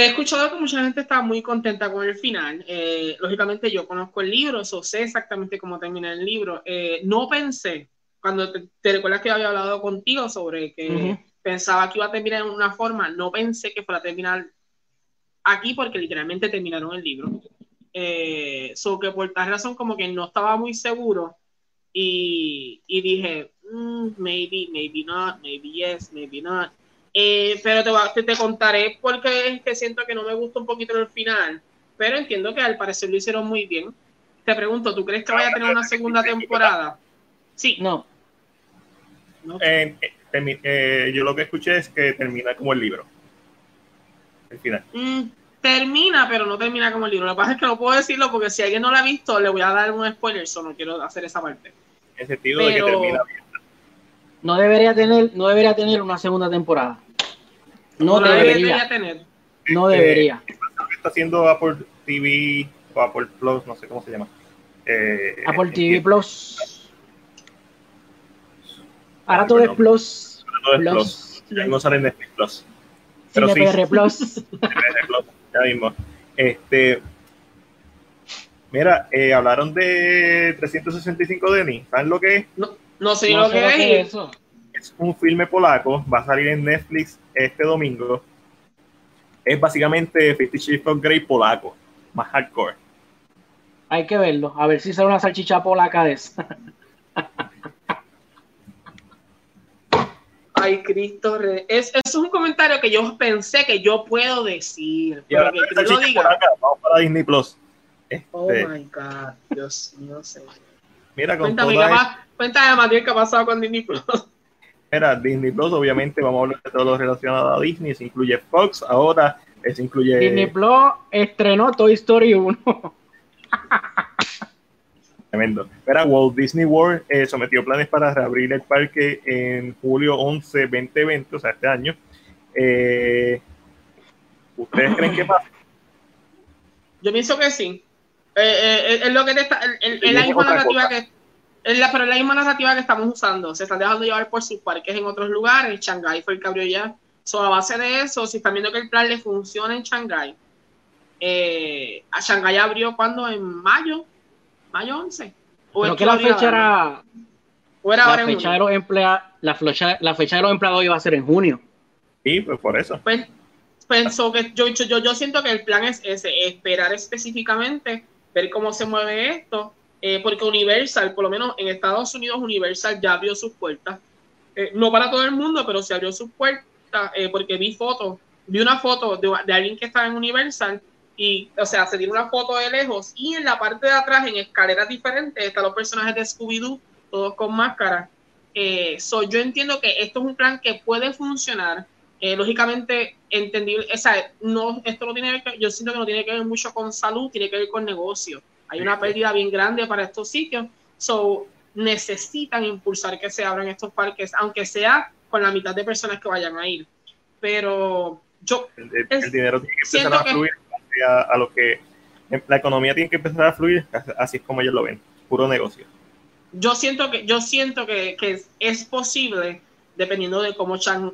He escuchado que mucha gente está muy contenta con el final. Eh, lógicamente yo conozco el libro, eso sé exactamente cómo termina el libro. Eh, no pensé, cuando te, te recuerdas que había hablado contigo sobre que Ujú. pensaba que iba a terminar en una forma, no pensé que fuera a terminar aquí porque literalmente terminaron el libro. Eh, so que por tal razón como que no estaba muy seguro y, y dije, "Mm, maybe, maybe not, maybe yes, maybe not. Eh, pero te, va- te, te contaré porque es que siento que no me gusta un poquito el final, pero entiendo que al parecer lo hicieron muy bien. Te pregunto, ¿tú crees que vaya a tener una segunda temporada? Sí. No, ¿no? Eh, eh, eh, yo lo que escuché es que termina como el libro. El final. Mm, termina, pero no termina como el libro. Lo que pasa es que no puedo decirlo porque si alguien no lo ha visto, le voy a dar un spoiler, so no quiero hacer esa parte. En el sentido de que termina bien. No debería tener, no debería tener una segunda temporada. No, debería, tener. no debería. Que está haciendo Apple TV o Apple Plus, no sé cómo se llama. Eh, Apple TV eh, Plus. Ahora todo es Plus. todo es Plus. Ya no sale en Netflix Plus. Pero sí, CinePR Plus. Plus, ya mismo. Este, mira, eh, hablaron de 365 Denny. ¿Saben lo que es? No, no sé No lo sé que lo es. que es eso. Es un filme polaco, va a salir en Netflix este domingo. Es básicamente Fifty Shades of Grey polaco, más hardcore. Hay que verlo. A ver si sale una salchicha polaca de esa. Ay, Cristo. re- Es, eso es un comentario que yo pensé que yo puedo decir. Y Pero ahora que lo polaca, vamos para Disney Plus. Este, Oh my God. Dios mío, señor. mira, con Cuéntame, toda ¿qué pa- cuéntame, Matías, qué ha pasado con Disney Plus. Mira, Disney Plus, obviamente vamos a hablar de todo lo relacionado a Disney. Se incluye Fox, ahora se incluye. Disney Plus estrenó Toy Story 1. Tremendo. Mira, Walt Disney World eh, sometió planes para reabrir el parque en julio 11, 2020, o sea, este año. Eh, ¿Ustedes creen que pasa? Yo pienso que sí. Eh, eh, es lo que te está, es- la misma narrativa cosa. que la, pero es la misma narrativa que estamos usando. Se están dejando llevar por sus parques en otros lugares. Shanghai fue el que abrió ya. So, a base de eso, si están viendo que el plan le funciona en Shanghai, eh, a Shanghai abrió cuando en mayo, mayo 11. ¿O Pero que la fecha era. ¿O era La ahora en fecha, junio? de los emplea, la, fecha, la fecha de los empleados iba a ser en junio. Sí, pues por eso. Pues, pensó que yo, yo, yo siento que el plan es ese, esperar específicamente, ver cómo se mueve esto, eh, porque Universal, por lo menos en Estados Unidos, Universal ya abrió sus puertas. Eh, no para todo el mundo, pero se abrió sus puertas, eh, porque vi fotos, vi una foto de, alguien que estaba en Universal y, o sea, se tiene una foto de lejos y en la parte de atrás, en escaleras diferentes, están los personajes de Scooby-Doo, todos con máscara. Eh, yo entiendo que esto es un plan que puede funcionar. Lógicamente, entendible, o sea, no, esto no tiene que, yo siento que no tiene que ver mucho con salud, tiene que ver con negocio. Hay una pérdida bien grande para estos sitios. So, necesitan impulsar que se abran estos parques, aunque sea con la mitad de personas que vayan a ir. Pero yo. El, dinero tiene que empezar a fluir a, lo que. La economía tiene que empezar a fluir, así es como ellos lo ven, puro negocio. Yo siento que, yo siento que, que es posible, dependiendo de cómo, Chang,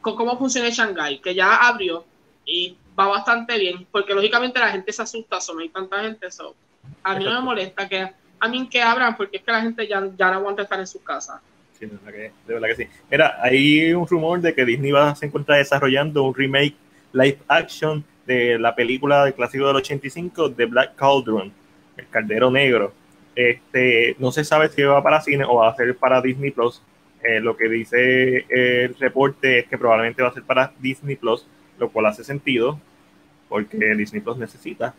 cómo funciona Shanghai, que ya abrió y va bastante bien, porque lógicamente la gente se asusta, no hay tanta gente, eso a mí no me molesta que a mí que abran, porque es que la gente ya, ya no aguanta estar en su casa. Sí, de verdad, que, de verdad que sí. Mira, hay un rumor de que Disney va a se encuentra desarrollando un remake live action de la película del clásico del 85 de Black Cauldron, el Caldero Negro. Este, no se sabe si va para cine o va a ser para Disney Plus. Eh, lo que dice el reporte es que probablemente va a ser para Disney Plus, lo cual hace sentido porque Disney Plus necesita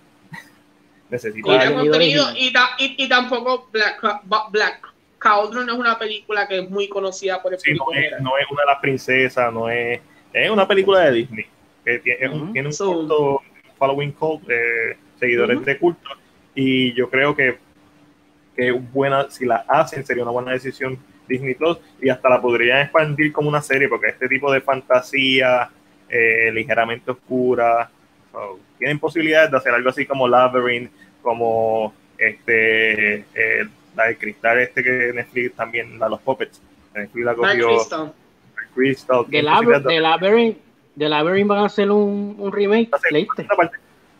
necesita contenido y, y, tampoco Black, Black Cauldron no es una película que es muy conocida por el público. No es, no es, una de las princesas, no es, es una película de Disney que tiene, un, tiene un following cult de seguidores de culto y yo creo que, que buena, si la hacen sería una buena decisión Disney Plus y hasta la podrían expandir como una serie porque este tipo de fantasía eh, ligeramente oscura tienen posibilidades de hacer algo así como Labyrinth, como este eh, la de cristal este que Netflix también, la los puppets. Netflix la cogió. Crystal. Crystal. De, Labyrinth, de Labyrinth van a hacer un, un remake.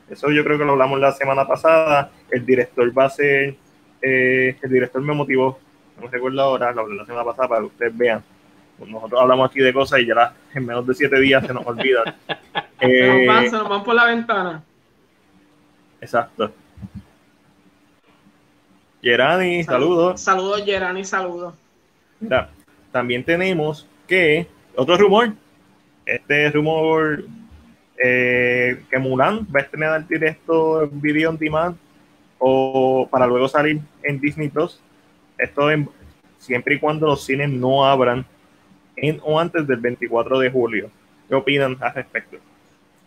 Eso yo creo que lo hablamos la semana pasada. El director va a ser, eh, el director me motivó, no me recuerdo ahora, lo hablé la semana pasada para que ustedes vean. Nosotros hablamos aquí de cosas y ya en menos de siete días se nos olvida. eh, se nos van por la ventana. Exacto. Gerani, saludos. Saludos, Gerani, saludos. Mira, también tenemos que, otro rumor, este rumor eh, que Mulan va a estrenar directo video on demand o para luego salir en Disney Plus. Esto siempre y cuando los cines no abran en o antes del 24 de julio. ¿Qué opinan al respecto?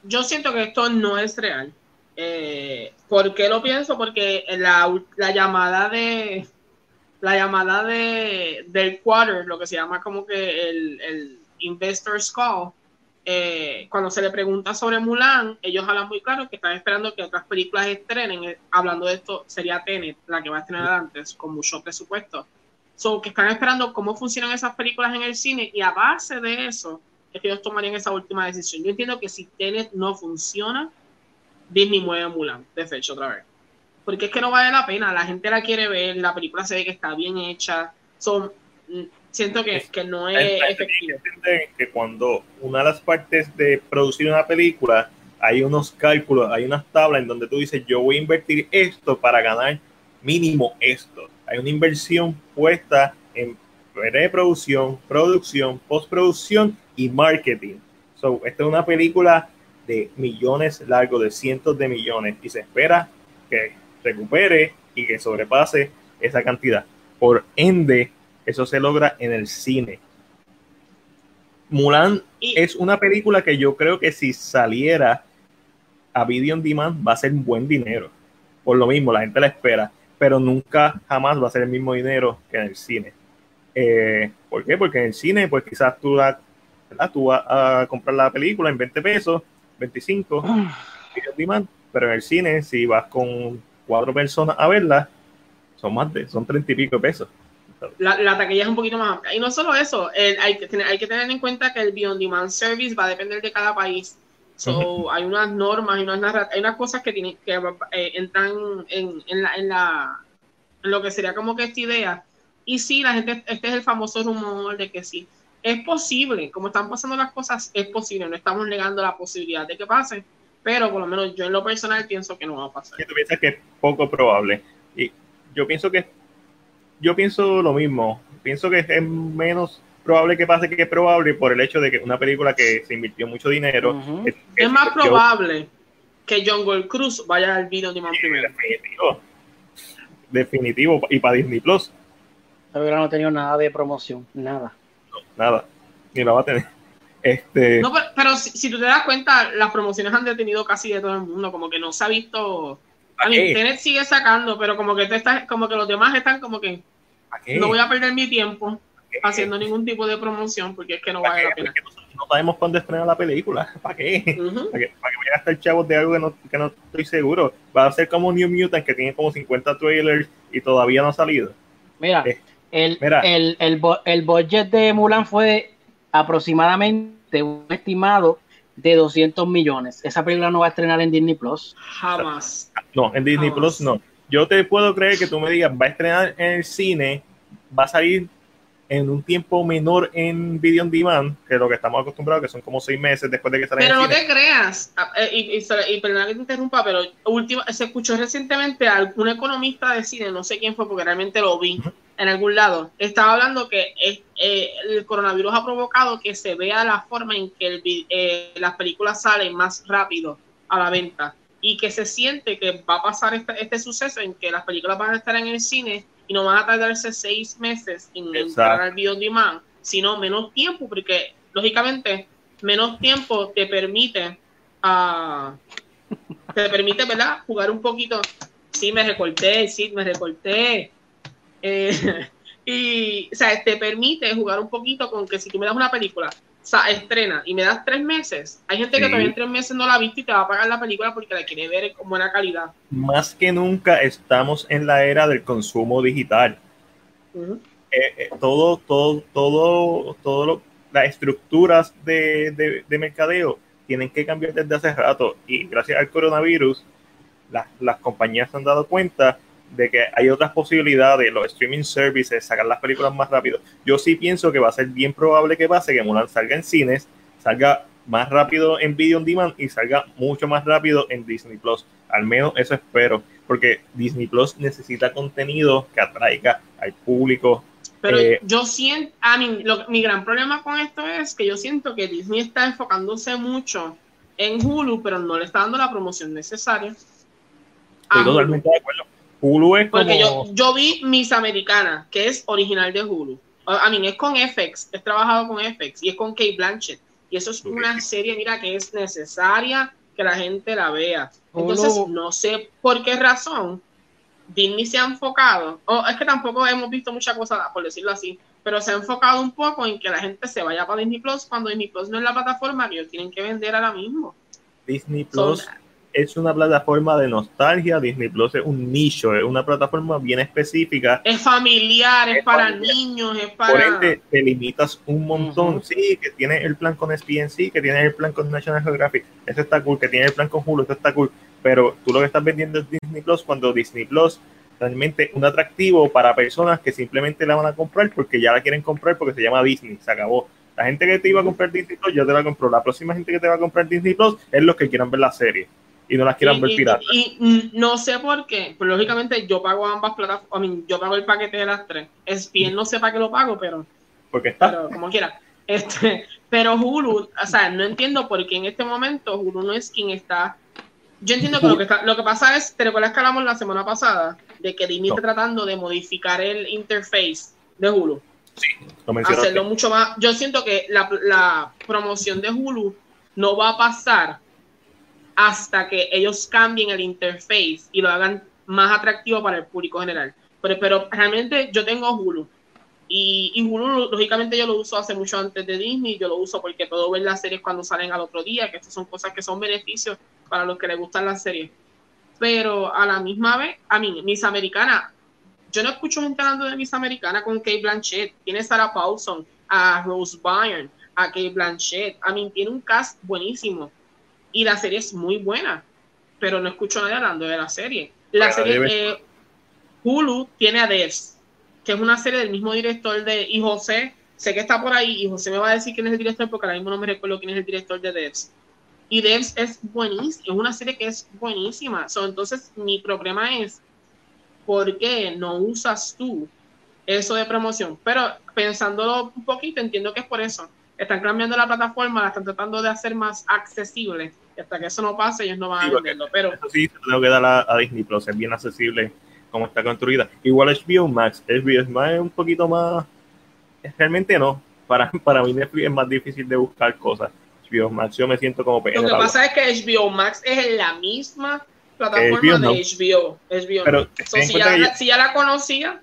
Yo siento que esto no es real. Eh, ¿Por qué lo pienso? Porque la, la llamada de la llamada de del quarter, lo que se llama como que el, el Investors Call, eh, cuando se le pregunta sobre Mulan, ellos hablan muy claro que están esperando que otras películas estrenen. Eh, hablando de esto, sería Tenet, la que va a estrenar antes, con mucho presupuesto. So, que están esperando cómo funcionan esas películas en el cine y a base de eso es que ellos tomarían esa última decisión. Yo entiendo que si Tenet no funciona, Disney mueve a Mulan de fecha otra vez. Porque es que no vale la pena, la gente la quiere ver, la película se ve que está bien hecha. Son, mm, siento que, que no es efectivo. Que cuando una de las partes de producir una película hay unos cálculos, hay unas tablas en donde tú dices, yo voy a invertir esto para ganar mínimo esto. Hay una inversión puesta en preproducción, producción, postproducción y marketing. So, esta es una película de millones largo, de cientos de millones, y se espera que recupere y que sobrepase esa cantidad. Por ende, eso se logra en el cine. Mulan es una película que yo creo que si saliera a Video on Demand va a ser un buen dinero. Por lo mismo, la gente la espera, pero nunca jamás va a ser el mismo dinero que en el cine. Eh, ¿Por qué? Porque en el cine, pues quizás tú, tú vas a comprar la película en 20 pesos 25 ah. pero en el cine, si vas con cuatro personas a verla, son más de, son 30 y pico pesos. La, taquilla es un poquito más amplia. Y no solo eso, hay, que tener, hay que tener en cuenta que el Beyond Demand Service va a depender de cada país. So, Hay unas normas, hay unas, hay unas cosas que, tienen, que eh, entran en, en, la, en, la, en lo que sería como que esta idea. Y sí, la gente, este es el famoso rumor de que sí, es posible, como están pasando las cosas, es posible, no estamos negando la posibilidad de que pase, pero por lo menos yo en lo personal pienso que no va a pasar. tú piensas que es poco probable? Y yo pienso que yo pienso lo mismo, pienso que es menos probable que pase que es probable por el hecho de que una película que se invirtió mucho dinero es, más probable que John Gold Cruz vaya al video de primero. Definitivo. Definitivo y para Disney Plus película no ha tenido nada de promoción, nada. nada, ni la va a tener. Este... No, pero, si, tú te das cuenta, las promociones han detenido casi de todo el mundo, como que no se ha visto. A mí, Tenet sigue sacando, pero como que, te está, como que los demás están como que no voy a perder mi tiempo haciendo ningún tipo de promoción porque es que no vale la pena. No, sabemos cuándo estrena la película. ¿Para qué? ¿Para qué? ¿Para voy a gastar chavos de algo que no, que no estoy seguro? Va a ser como New Mutant que tiene como 50 trailers y todavía no ha salido. Mira, eh, el, El, el, el budget de Mulan fue aproximadamente un estimado de 200 millones. Esa película no va a estrenar en Disney Plus. Jamás. No, en Disney Plus no. Yo te puedo creer que tú me digas, va a estrenar en el cine, va a salir en un tiempo menor en video on demand que lo que estamos acostumbrados, que son como seis meses después de que sale. Pero no te creas, eh, y, y, perdona que te interrumpa, pero última, se escuchó recientemente a algún economista de cine, no sé quién fue porque realmente lo vi en algún lado, estaba hablando que eh, el coronavirus ha provocado que se vea la forma en que eh, las películas salen más rápido a la venta y que se siente que va a pasar este, este suceso en que las películas van a estar en el cine y no van a tardarse seis meses en entrar al video demand, sino menos tiempo, porque lógicamente menos tiempo te permite uh, te permite, ¿verdad? Jugar un poquito. Sí, me recorté, sí, me recorté. Eh, y, o sea, te permite jugar un poquito con que si tú me das una película sea, estrena y me das tres meses. Hay gente que todavía en tres meses no la ha visto y te va a pagar la película porque la quiere ver con buena calidad. Más que nunca estamos en la era del consumo digital. Eh, eh, todo, todo, todo, todo las estructuras de, de, mercadeo tienen que cambiar desde hace rato y gracias al coronavirus las compañías se han dado cuenta de que hay otras posibilidades, los streaming services, sacar las películas más rápido. Yo sí pienso que va a ser bien probable que pase que Mulan salga en cines, salga más rápido en video on demand y salga mucho más rápido en Disney Plus. Al menos eso espero, porque Disney Plus necesita contenido que atraiga al público. Pero eh, yo siento, a mí, mi gran problema con esto es que yo siento que Disney está enfocándose mucho en Hulu, pero no le está dando la promoción necesaria. Estoy totalmente de acuerdo Hulu es Porque yo, yo vi Miss Americana, que es original de Hulu. A mí es con FX, he trabajado con FX y es con Kate Blanchett. Y eso es una serie, mira, que es necesaria que la gente la vea. Entonces, no sé por qué razón Disney se ha enfocado, o es que tampoco hemos visto muchas cosas, por decirlo así, pero se ha enfocado un poco en que la gente se vaya para Disney Plus cuando Disney Plus no es la plataforma que ellos tienen que vender ahora mismo. Disney Plus es una plataforma de nostalgia, Disney Plus es un nicho, es una plataforma bien específica. Es familiar, es, para niños, es para... Por ende, te limitas un montón, sí, que tiene el plan con SPNC, que tiene el plan con National Geographic, eso está cool, que tiene el plan con Hulu, eso está cool, pero tú lo que estás vendiendo es Disney Plus cuando Disney Plus realmente un atractivo para personas que simplemente la van a comprar porque ya la quieren comprar porque se llama Disney, se acabó. La gente que te iba a comprar Disney Plus ya te la compró. La próxima gente que te va a comprar Disney Plus es los que quieran ver la serie y no las quieran ver piratas. Y, no sé por qué, pero lógicamente yo pago ambas plataformas, yo pago el paquete de las tres. Es bien, no sé para qué lo pago, pero. Porque está. Pero como quiera. Este, pero Hulu, o sea, no entiendo por qué en este momento Hulu no es quien está. Yo entiendo que lo que, lo que pasa es, te recuerdas que hablamos la semana pasada de que Disney está tratando de modificar el interface de Hulu. Sí, hacerlo mucho más. Yo siento que la, la promoción de Hulu no va a pasar hasta que ellos cambien el interface y lo hagan más atractivo para el público general. Pero, pero realmente yo tengo Hulu. Y, Hulu, lógicamente, yo lo uso hace mucho antes de Disney. Yo lo uso porque puedo ver las series cuando salen al otro día, que estas son cosas que son beneficios para los que les gustan las series. Pero a la misma vez, a mí, Miss Americana, yo no escucho gente hablando de Miss Americana con Kate Blanchett. Tiene Sarah Paulson, a Rose Byrne, a Kate Blanchett. A mí, tiene un cast buenísimo y la serie es muy buena, pero no escucho a nadie hablando de la serie. La serie eh, Hulu tiene a Devs, que es una serie del mismo director de y José, sé que está por ahí y José me va a decir quién es el director porque ahora mismo no me recuerdo quién es el director de Devs. Y Devs es buenísima, es una serie que es buenísima. entonces mi problema es, ¿por qué no usas tú eso de promoción? Pero pensándolo un poquito, entiendo que es por eso. Están cambiando la plataforma, la están tratando de hacer más accesible hasta que eso no pase, ellos no van a venderlo. Pero eso sí, se tengo que dar a, Disney Plus, es bien accesible cómo está construida. Igual HBO Max, HBO Max es un poquito más, realmente no, para, para mí Netflix es más difícil de buscar cosas. HBO Max yo me siento como Lo que pasa es que HBO Max es la misma plataforma de HBO. HBO Pero, si, ya, si, ya, la conocía.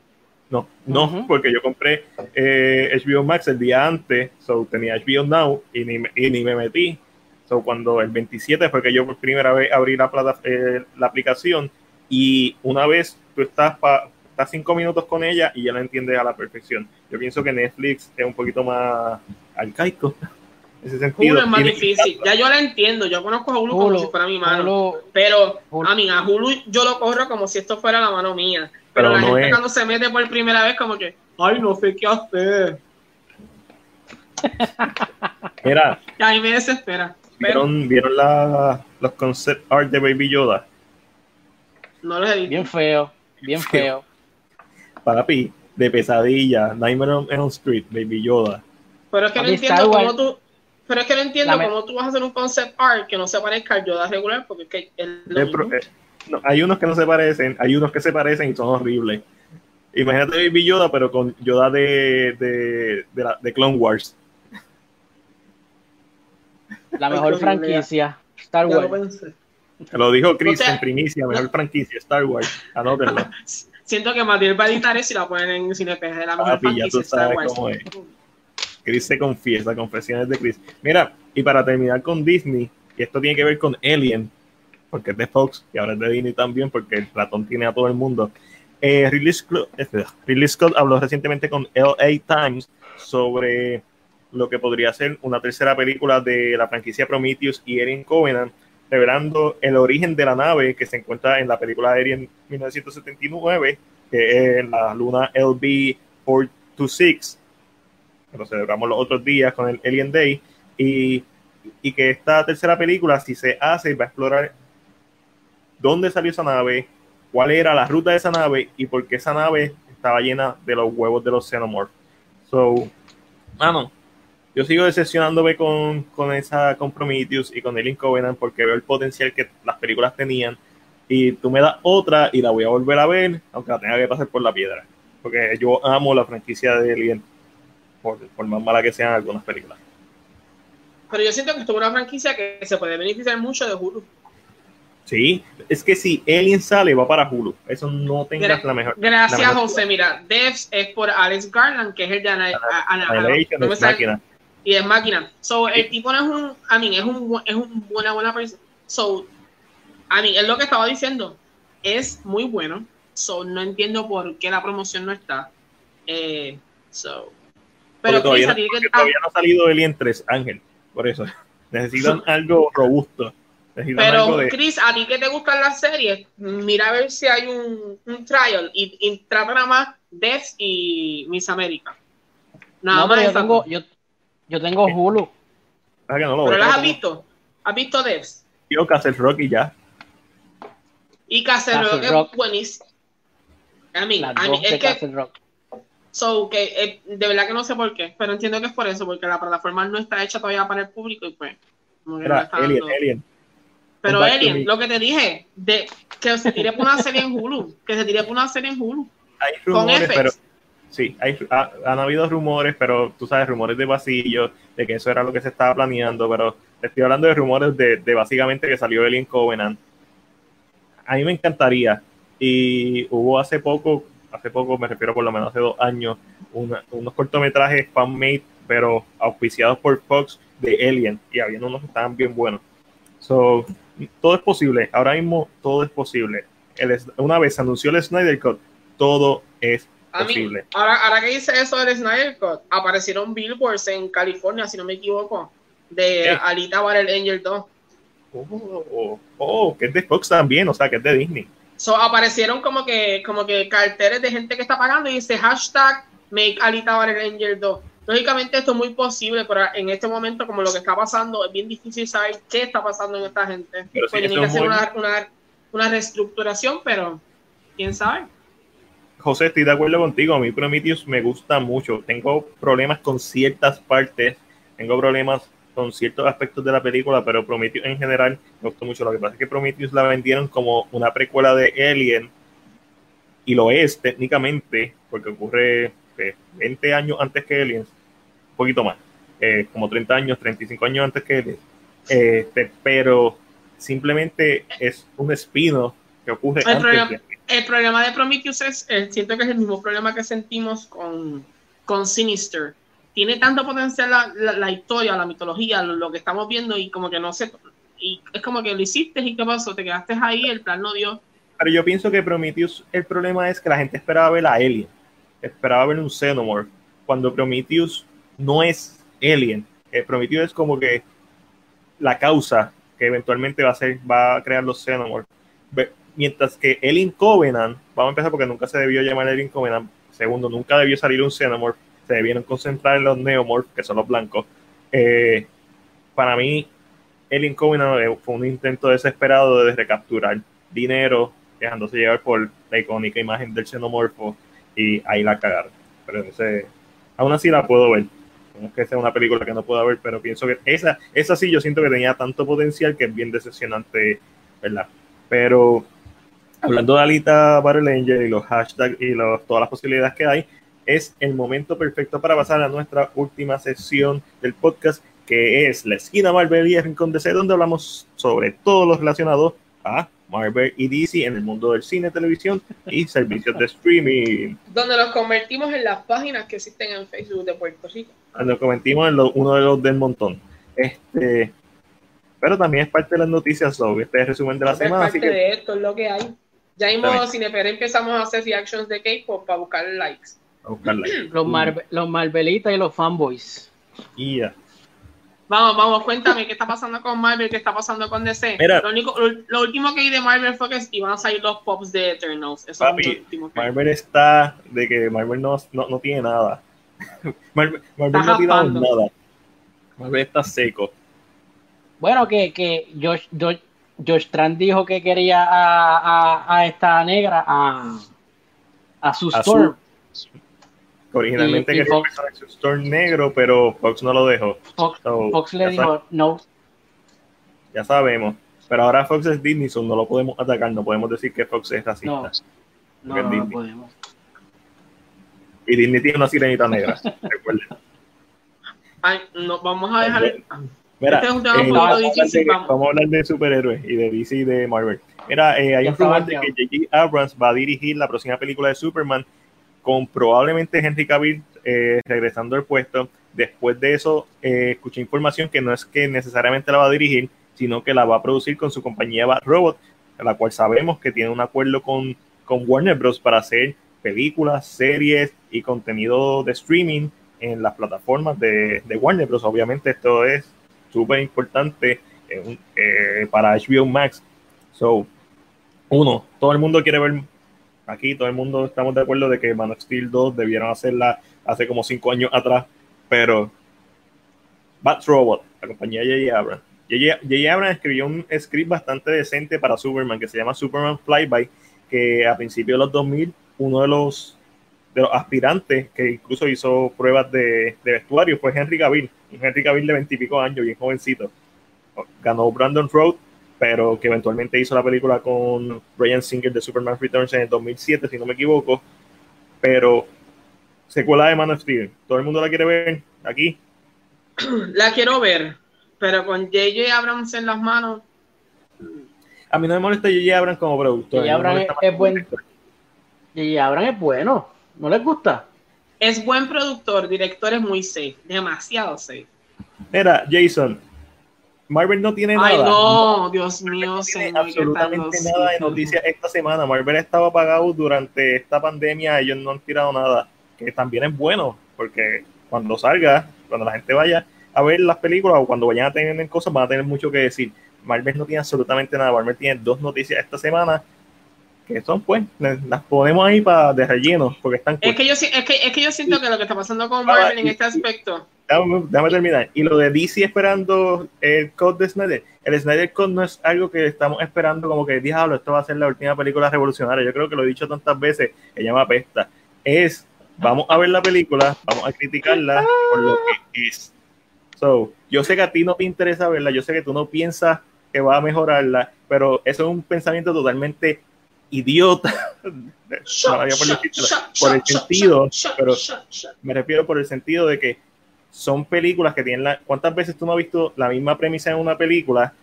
No, no, porque yo compré eh, HBO Max el día antes, so tenía HBO Now y ni, y ni me metí. So cuando el 27 fue que yo por primera vez abrí la, plata, eh, la aplicación y una vez tú estás, pa, estás cinco minutos con ella y ya la entiendes a la perfección. Yo pienso que Netflix es un poquito más arcaico ese sentido. Hulu es más difícil. Ya yo la entiendo. Yo conozco a Hulu, como si fuera mi mano. pero a mí, a Hulu yo lo corro como si esto fuera la mano mía. Pero, la gente cuando se mete por primera vez, como que, ay, no sé qué hacer. Mira. Y a mí me desespera. ¿Vieron, ¿vieron la, los concept art de Baby Yoda? No los he visto. Bien feo, bien feo. Para pi, de pesadilla, Nightmare on Elm Street, Baby Yoda. Pero es que no entiendo cómo tú, pero es que no entiendo cómo tú vas a hacer un concept art que no se parezca al Yoda regular, porque es que es lo eh, no, hay unos que no se parecen, hay unos que se parecen y son horribles. Imagínate Baby Yoda, pero con Yoda de, de, de, la, de Clone Wars. La mejor franquicia, Star Wars. lo dijo Chris en primicia, mejor franquicia, Star Wars. Anótenlo. Siento que Matías va a editar eso y la ponen en CinePG de la mejor franquicia, Star Wars. Cómo es. Chris se confiesa, confesiones de Chris. Mira, y para terminar con Disney, y esto tiene que ver con Alien, porque es de Fox y ahora es de Disney también, porque el ratón tiene a todo el mundo. Eh, Ridley, Scott, este, Ridley Scott habló recientemente con LA Times sobre lo que podría ser una tercera película de la franquicia Prometheus y Alien Covenant, revelando el origen de la nave que se encuentra en la película Alien 1979, que es la luna LB 426 lo celebramos los otros días con el Alien Day, y, y que esta tercera película, si se hace, va a explorar dónde salió esa nave, cuál era la ruta de esa nave y por qué esa nave estaba llena de los huevos de los Xenomorphs. So, mano, yo sigo decepcionándome con, con esa con Prometheus y con Alien Covenant porque veo el potencial que las películas tenían y tú me das otra y la voy a volver a ver, aunque la tenga que pasar por la piedra. Porque yo amo la franquicia de Alien por, más mala que sean algunas películas. Pero yo siento que esto es una franquicia que se puede beneficiar mucho de Hulu. Sí, es que si Alien sale, va para Hulu. Eso no tengas la mejor. Gracias, José. Mira, Devs es por Alex Garland, que es el de Ana, máquina. Y es máquina. So, el tipo no es un. A mí, es un, es un buena, buena persona. So, a mí, es lo que estaba diciendo. Es muy bueno. So, no entiendo por qué la promoción no está. Eh, so, pero todavía, no, no ha salido Alien 3, Ángel. Por eso. Necesitan algo robusto. Pero, Chris, a ti que te gustan las series, mira a ver si hay un, un trial y, trata nada más Devs y Miss América. Nada más. Yo tengo, yo, yo tengo Hulu. Ah, no lo ¿Pero las has visto? ¿Has visto Devs? Yo Castle Rock y ya. Y Castle, Rock, es buenísimo. A mí, a mí es que Rock. So, que eh, de verdad que no sé por qué, pero entiendo que es por eso, porque la plataforma no está hecha todavía para el público y pues. Alien, Alien. Pero Alien, lo que te dije, de que se tire por una serie en Hulu, que se tire por una serie en Hulu. Hay rumores, pero sí, hay, han habido rumores, pero tú sabes, rumores de vacío, de que eso era lo que se estaba planeando, pero estoy hablando de rumores de, básicamente que salió Alien Covenant. A mí me encantaría, y hubo hace poco hace poco, me refiero por lo menos hace dos años, unos cortometrajes fan-made, pero auspiciados por Fox de Alien, y había unos que estaban bien buenos. So, todo es posible, ahora mismo todo es posible. una vez se anunció el Snyder Cut, todo es posible. ahora, ahora que dice eso del Snyder Cut, aparecieron billboards en California, si no me equivoco, de Alita Battle Angel 2. Oh, oh, que es de Fox también, o sea, que es de Disney. So, aparecieron como que, como que carteles de gente que está pagando y dice hashtag Make Alita Battle Angel 2. Lógicamente esto es muy posible, pero en este momento como lo que está pasando es bien difícil saber qué está pasando en esta gente. pues tiene que hacer una, una, una, reestructuración, pero quién sabe. José, estoy de acuerdo contigo. A mí Prometheus me gusta mucho. Tengo problemas con ciertas partes. Tengo problemas con ciertos aspectos de la película, pero Prometheus en general me gustó mucho. Lo que pasa es que Prometheus la vendieron como una precuela de Alien y lo es técnicamente, porque ocurre 20 eh, años antes que Aliens, un poquito más, eh, como 30 años, 35 años antes que Aliens, este, pero simplemente es un espino que ocurre el antes problema, El problema de Prometheus es, eh, siento que es el mismo problema que sentimos con, con Sinister. Tiene tanto potencial la, la, historia, la mitología, lo, que estamos viendo y como que no sé, y es como que lo hiciste y qué pasó, te quedaste ahí, el plan no dio pero yo pienso que Prometheus, el problema es que la gente esperaba ver a Alien, esperaba ver un Xenomorph, cuando Prometheus no es Alien. Eh, Prometheus es como que la causa que eventualmente va a ser, va a crear los Xenomorph. Mientras que Alien Covenant, vamos a empezar porque nunca se debió llamar Alien Covenant. Segundo, nunca debió salir un Xenomorph. Se debieron concentrar en los Neomorph, que son los blancos. Eh, para mí, Alien Covenant fue un intento desesperado de recapturar dinero dejándose llevar por la icónica imagen del xenomorfo y ahí la cagaron. Pero ese, aún así la puedo ver. No es sea una película que no pueda ver, pero pienso que esa, esa sí yo siento que tenía tanto potencial que es bien decepcionante, ¿verdad? Pero hablando de Alita Battle Angel y los hashtags y los, todas las posibilidades que hay, es el momento perfecto para pasar a nuestra última sesión del podcast, que es la esquina Marvel y el Rincón DC, donde hablamos sobre todo lo relacionado a Marvel y DC en el mundo del cine, televisión y servicios de streaming. Donde los convertimos en las páginas que existen en Facebook de Puerto Rico. Nos convertimos en uno de los del montón. Este, pero también es parte de las noticias sobre este resumen de la semana. Es parte de esto, es lo que hay. Ya en modo Cinepere empezamos a hacer reactions de K-pop para buscar likes. buscar likes. Los, los Marvelitas y los fanboys. Vamos, vamos, cuéntame qué está pasando con Marvel, qué está pasando con DC. lo, único, lo, último que vi de Marvel fue que iban a salir los pops de Eternals. Eso es lo último que Marvel está de que Marvel no, no, no tiene nada. Marvel, Marvel no tiene nada. Marvel está seco. Bueno, que, que Josh, Josh, Josh Trant dijo que quería a, a, a esta negra, a, a su Storm. Originalmente quería Fox, un Storm negro, pero Fox no lo dejó. Fox, le dijo no. Ya sabemos. Pero ahora Fox es Disney, so no lo podemos atacar, no podemos decir que Fox es racista. No, no, no podemos. Y Disney tiene una sirenita negra, recuerden. Ay, no, vamos a dejar. Mira, difícil, vamos. a hablar de superhéroes y de DC y de Marvel. Mira, eh, hay un rumor de que J.J. Abrams va a dirigir la próxima película de Superman con probablemente Henry Cavill eh, regresando al puesto. Después de eso, eh, escuché información que no es que necesariamente la va a dirigir, sino que la va a producir con su compañía Bad Robot, la cual sabemos que tiene un acuerdo con, con Warner Bros. para hacer películas, series y contenido de streaming en las plataformas de, de Warner Bros. Obviamente esto es súper importante eh, para HBO Max. So, uno, todo el mundo quiere ver aquí todo el mundo estamos de acuerdo de que Man of Steel 2 debieron hacerla hace como cinco años atrás, pero Bat Robot, la compañía J.J. Abrams. J.J. Abrams escribió un script bastante decente para Superman que se llama Superman Flyby, que a principios de los 2000, uno de los, de los aspirantes que incluso hizo pruebas de, de vestuario fue Henry Cavill, un Henry Cavill de veintipico años, bien jovencito. Ganó Brandon Road pero que eventualmente hizo la película con Brian Singer de Superman Returns en el 2007, si no me equivoco. Pero secuela de Man of Steel, ¿todo el mundo la quiere ver aquí? La quiero ver, pero con J.J. Abrams en las manos. A mí no me molesta J.J. Abrams como productor. J.J. Abrams es, bueno. J.J. Abrams es bueno. ¿No les gusta? Es buen productor, director es muy safe, demasiado safe. Mira, Jason, Marvel no tiene Ay, nada. no, Dios mío, no tiene absolutamente nada de noticias esta semana. Marvel estaba apagado durante esta pandemia, ellos no han tirado nada, que también es bueno, porque cuando salga, cuando la gente vaya a ver las películas o cuando vayan a tener cosas, van a tener mucho que decir. Marvel no tiene absolutamente nada. Marvel tiene dos noticias esta semana que son, pues, las ponemos ahí para de relleno, porque están. Es que, yo, es, que, es que yo siento que lo que está pasando con Marvel en este aspecto déjame, terminar. Y lo de DC esperando el code de Snyder. El Snyder Code no es algo que estamos esperando como que, diablo, esto va a ser la última película revolucionaria. Yo creo que lo he dicho tantas veces, que llama pesta. Es, vamos a ver la película, vamos a criticarla por lo que es. So, yo sé que a ti no te interesa verla, yo sé que tú no piensas que va a mejorarla, pero eso es un pensamiento totalmente idiota por, el sentido, pero me refiero por el sentido de que son películas que tienen la. ¿Cuántas veces tú no has visto la misma premisa en una película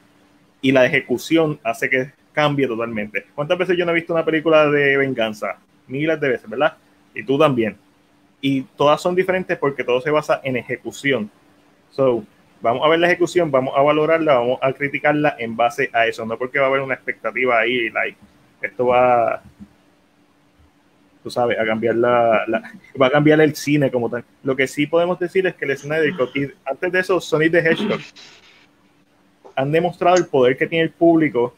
y la ejecución hace que cambie totalmente? ¿Cuántas veces yo no he visto una película de venganza? Miles de veces, ¿verdad? Y tú también. Y todas son diferentes porque todo se basa en ejecución. So, vamos a ver la ejecución, vamos a valorarla, vamos a criticarla en base a eso, no porque va a haber una expectativa ahí, like, esto va, tú sabes, a cambiar la, va a cambiar el cine como tal. Lo que sí podemos decir es que el Snyder Cut, y antes de eso, Sonic the Hedgehog han demostrado el poder que tiene el público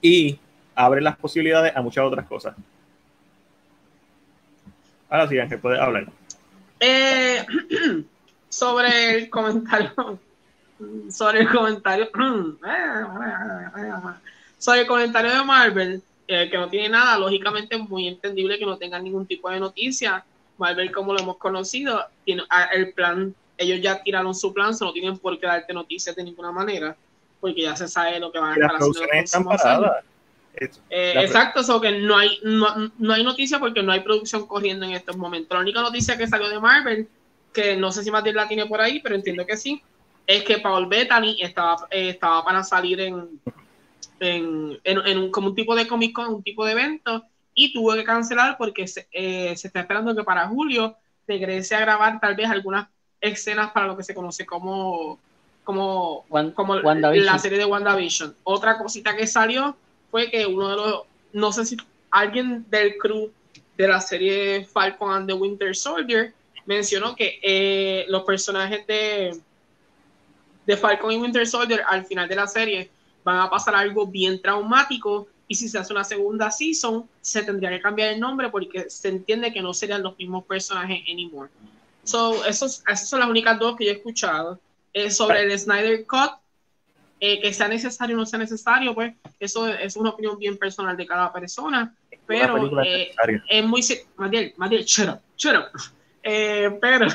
y abre las posibilidades a muchas otras cosas. Ahora sí, Ángel, puedes hablar. Eh, sobre el comentario, sobre el comentario, sobre el comentario de Marvel, eh, que no tiene nada, lógicamente es muy entendible que no tengan ningún tipo de noticia. Marvel, como lo hemos conocido, tiene ah, el plan, ellos ya tiraron su plan, no tienen por qué darte noticias de ninguna manera, porque ya se sabe lo que van a estar haciendo. Eh, exacto, eso que no hay, no, no hay noticia porque no hay producción corriendo en estos momentos. La única noticia que salió de Marvel que no sé si Matilde la tiene por ahí, pero entiendo que sí, es que Paul Bettany estaba, eh, estaba para salir en, en, en, un, como un tipo de Comic Con, un tipo de evento, y tuvo que cancelar porque se, eh, se está esperando que para julio regrese a grabar tal vez algunas escenas para lo que se conoce como, como, como la serie de WandaVision. Otra cosita que salió fue que uno de los, no sé si alguien del crew de la serie Falcon and the Winter Soldier mencionó que eh, los personajes de, de Falcon y Winter Soldier al final de la serie van a pasar algo bien traumático y si se hace una segunda season se tendría que cambiar el nombre porque se entiende que no serían los mismos personajes anymore. So, esos, esas son las únicas dos que yo he escuchado. Eh, sobre el Snyder Cut, eh, que sea necesario o no sea necesario, pues eso es una opinión bien personal de cada persona, pero es muy... Madiel, Madiel, shut up, shut up. Eh, pero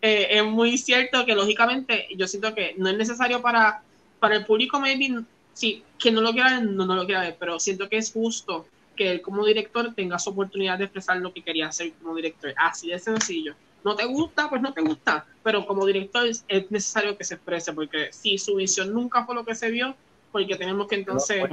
eh, es muy cierto que lógicamente yo siento que no es necesario para, para el público, maybe, sí, que no lo quiera ver, no, no lo quiera ver, pero siento que es justo que él como director tenga su oportunidad de expresar lo que quería hacer como director. Así de sencillo. No te gusta, pues no te gusta, pero como director es, necesario que se exprese, porque si su visión nunca fue lo que se vio, porque tenemos que entonces...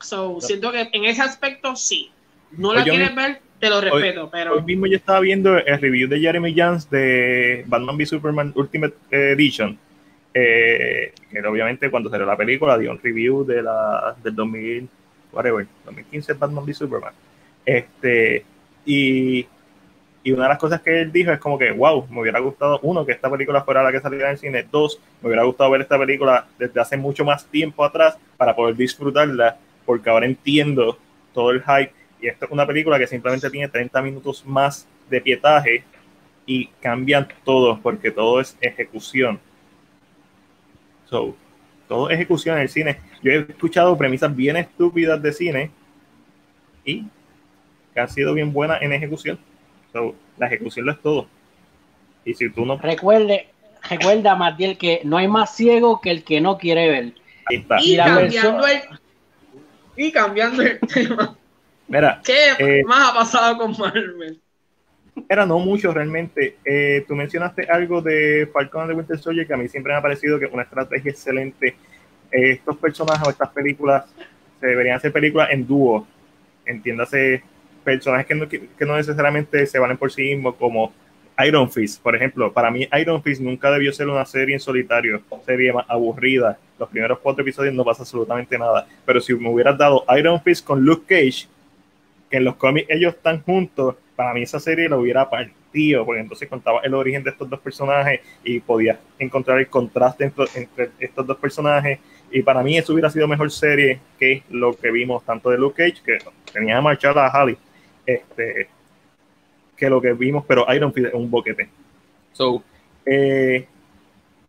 so, siento que en ese aspecto sí. No la pues quieres ver, te lo respeto, pero. Hoy mismo yo estaba viendo el review de Jeremy Jans de Batman v Superman Ultimate Edition. Eh, obviamente cuando salió la película dio un review de la del 2000, whatever, 2015 Batman v Superman. Este, y, y una de las cosas que él dijo es como que, wow, me hubiera gustado, uno, que esta película fuera la que saliera en cine, dos, me hubiera gustado ver esta película desde hace mucho más tiempo atrás para poder disfrutarla, porque ahora entiendo todo el hype y esta es una película que simplemente tiene 30 minutos más de pietaje y cambian todo porque todo es ejecución. So, todo ejecución en el cine. Yo he escuchado premisas bien estúpidas de cine y que han sido bien buenas en ejecución. So, la ejecución lo es todo. Y si tú no. Recuerde, recuerda, Matiel, que no hay más ciego que el que no quiere ver. Y, cambiando el, y cambiando el tema. Mira, ¿Qué eh, más ha pasado con Marvel? Era no mucho realmente. Eh, tú mencionaste algo de Falcon the Winter Soldier que a mí siempre me ha parecido que es una estrategia excelente. Eh, estos personajes o estas películas se deberían hacer películas en dúo. Entiéndase, personajes que no, que no necesariamente se valen por sí mismos, como Iron Fist, por ejemplo. Para mí, Iron Fist nunca debió ser una serie en solitario, serie más aburrida. Los primeros cuatro episodios no pasa absolutamente nada. Pero si me hubieras dado Iron Fist con Luke Cage, que en los cómics ellos están juntos, para mí esa serie lo hubiera partido, porque entonces contaba el origen de estos dos personajes y podía encontrar el contraste entre, estos dos personajes. Y para mí eso hubiera sido mejor serie que lo que vimos tanto de Luke Cage, que tenía que marchar a Halley, este, que lo que vimos, pero Iron Fist es un boquete. So, eh,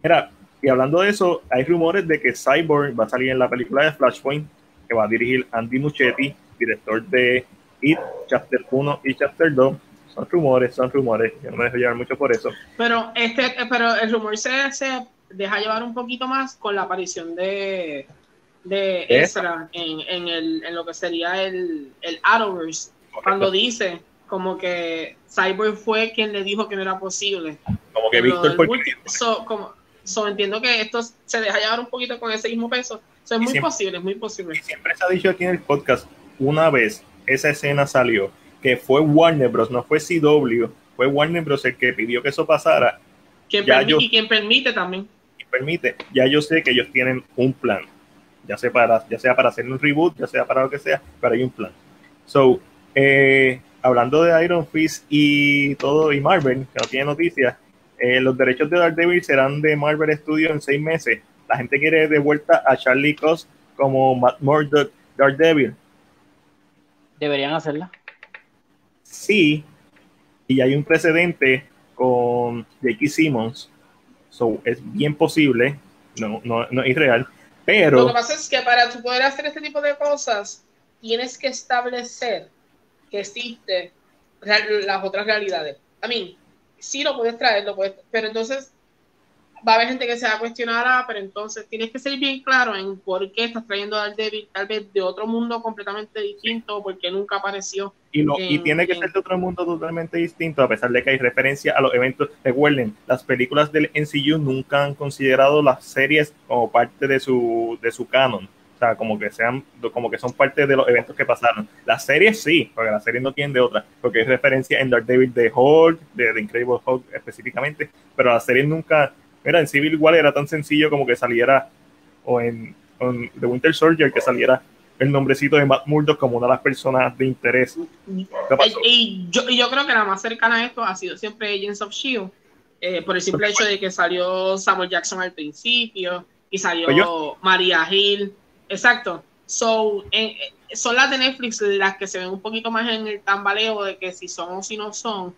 mira, y hablando de eso, hay rumores de que Cyborg va a salir en la película de Flashpoint, que va a dirigir Andy Muschietti, director de y Chapter 1 y Chapter 2 son rumores, son rumores, yo no me dejo llevar mucho por eso. Pero este, pero el rumor se, se deja llevar un poquito más con la aparición de, de Ezra en, en, el, en lo que sería el, el Arrowverse, cuando dice como que Cyborg fue quien le dijo que no era posible. Como que Víctor fue so, como, so, entiendo que esto se deja llevar un poquito con ese mismo peso. So, es muy posible, es muy posible. Siempre se ha dicho aquí en el podcast, una vez esa escena salió, que fue Warner Bros., no fue CW, fue Warner Bros. el que pidió que eso pasara. Quien y quien permite también. permite, ya yo sé que ellos tienen un plan, ya sea para, ya sea para hacer un reboot, ya sea para lo que sea, pero hay un plan. So, eh, hablando de Iron Fist y todo, y Marvel, que no tiene noticias, eh, los derechos de Daredevil serán de Marvel Studios en seis meses. La gente quiere de vuelta a Charlie Cox como Matt Murdock Daredevil. ¿Deberían hacerla? Sí, y hay un precedente con J.K. Simmons, so es bien posible, no, no, no es irreal, pero... Lo que pasa es que para tu poder hacer este tipo de cosas, tienes que establecer que existe las otras realidades. A mí, sí lo puedes traer, lo puedes, pero entonces va a haber gente que se va a cuestionar, ah, pero entonces tienes que ser bien claro en por qué estás trayendo al David tal vez de otro mundo completamente distinto, porque nunca apareció. Y, y tiene que ser de otro mundo totalmente distinto, a pesar de que hay referencia a los eventos. Recuerden, las películas del NCU nunca han considerado las series como parte de su, de su canon sea, como que sean, como que son parte de los eventos que pasaron. Las series sí, porque las series no tienen de otra, porque hay referencia en Dark David de Hulk, de The Incredible Hulk específicamente, pero las series nunca, mira, en Civil War era tan sencillo como que saliera, o en, The Winter Soldier, que saliera el nombrecito de Matt Murdock como una de las personas de interés. Y, yo, y yo creo que la más cercana a esto ha sido siempre Agents of S.H.I.E.L.D., eh, por el simple hecho de que salió Samuel Jackson al principio y salió pues María Hill Exacto. So, eh, son las de Netflix las que se ven un poquito más en el tambaleo de que si son o si no son.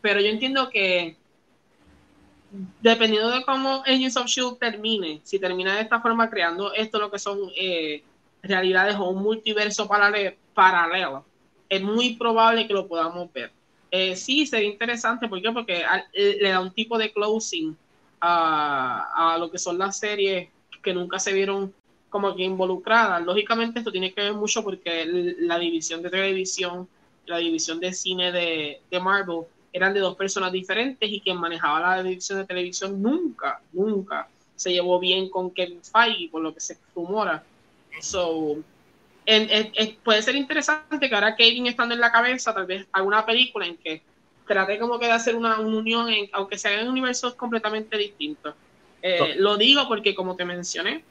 Pero yo entiendo que dependiendo de cómo Agents of Shield termine, si termina de esta forma creando esto lo que son eh, realidades o un multiverso paralelo, es muy probable que lo podamos ver. Eh, sí, sería interesante, ¿por qué? Porque le da un tipo de closing a, lo que son las series que nunca se vieron como que involucrada. Lógicamente esto tiene que ver mucho porque la división de televisión, la división de cine de, Marvel eran de dos personas diferentes y quien manejaba la división de televisión nunca, nunca se llevó bien con Kevin Feige, por lo que se rumora. So, puede ser interesante que ahora Kevin estando en la cabeza, tal vez alguna película en que trate como que de hacer una, unión, en, aunque sean en universos completamente distintos. Eh, lo digo porque, como te mencioné,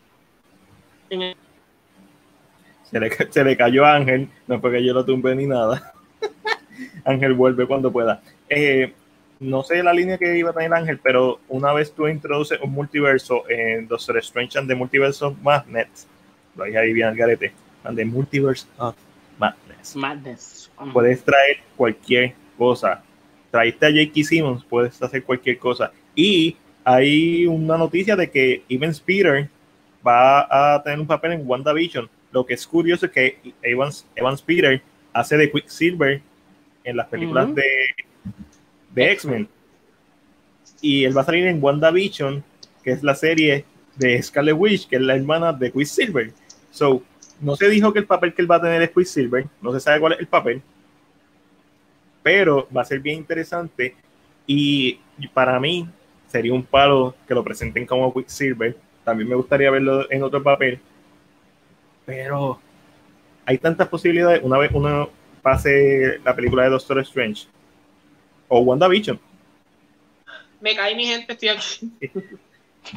se, le, se le cayó a Ángel, no fue que yo lo tumbe ni nada. Ángel vuelve cuando pueda. Eh, no sé la línea que iba a tener Ángel, pero una vez tú introduces un multiverso en Doctor Strange and the Multiverse of Madness, lo dije ahí bien garete, and the Multiverse of Madness. Madness. Puedes traer cualquier cosa. Traiste a J.K. Simmons, puedes hacer cualquier cosa. Y hay una noticia de que Even Peter va a tener un papel en WandaVision. Lo que es curioso es que Evans Peter hace de Quicksilver en las películas de, de X-Men. Y él va a salir en WandaVision, que es la serie de Scarlet Witch, que es la hermana de Quicksilver. So, no se dijo que el papel que él va a tener es Quicksilver, no se sabe cuál es el papel, pero va a ser bien interesante. Y para mí sería un palo que lo presenten como Quicksilver, también me gustaría verlo en otro papel. Pero hay tantas posibilidades. Una vez uno pase la película de Doctor Strange o WandaVision. Me caí mi gente, estoy aquí.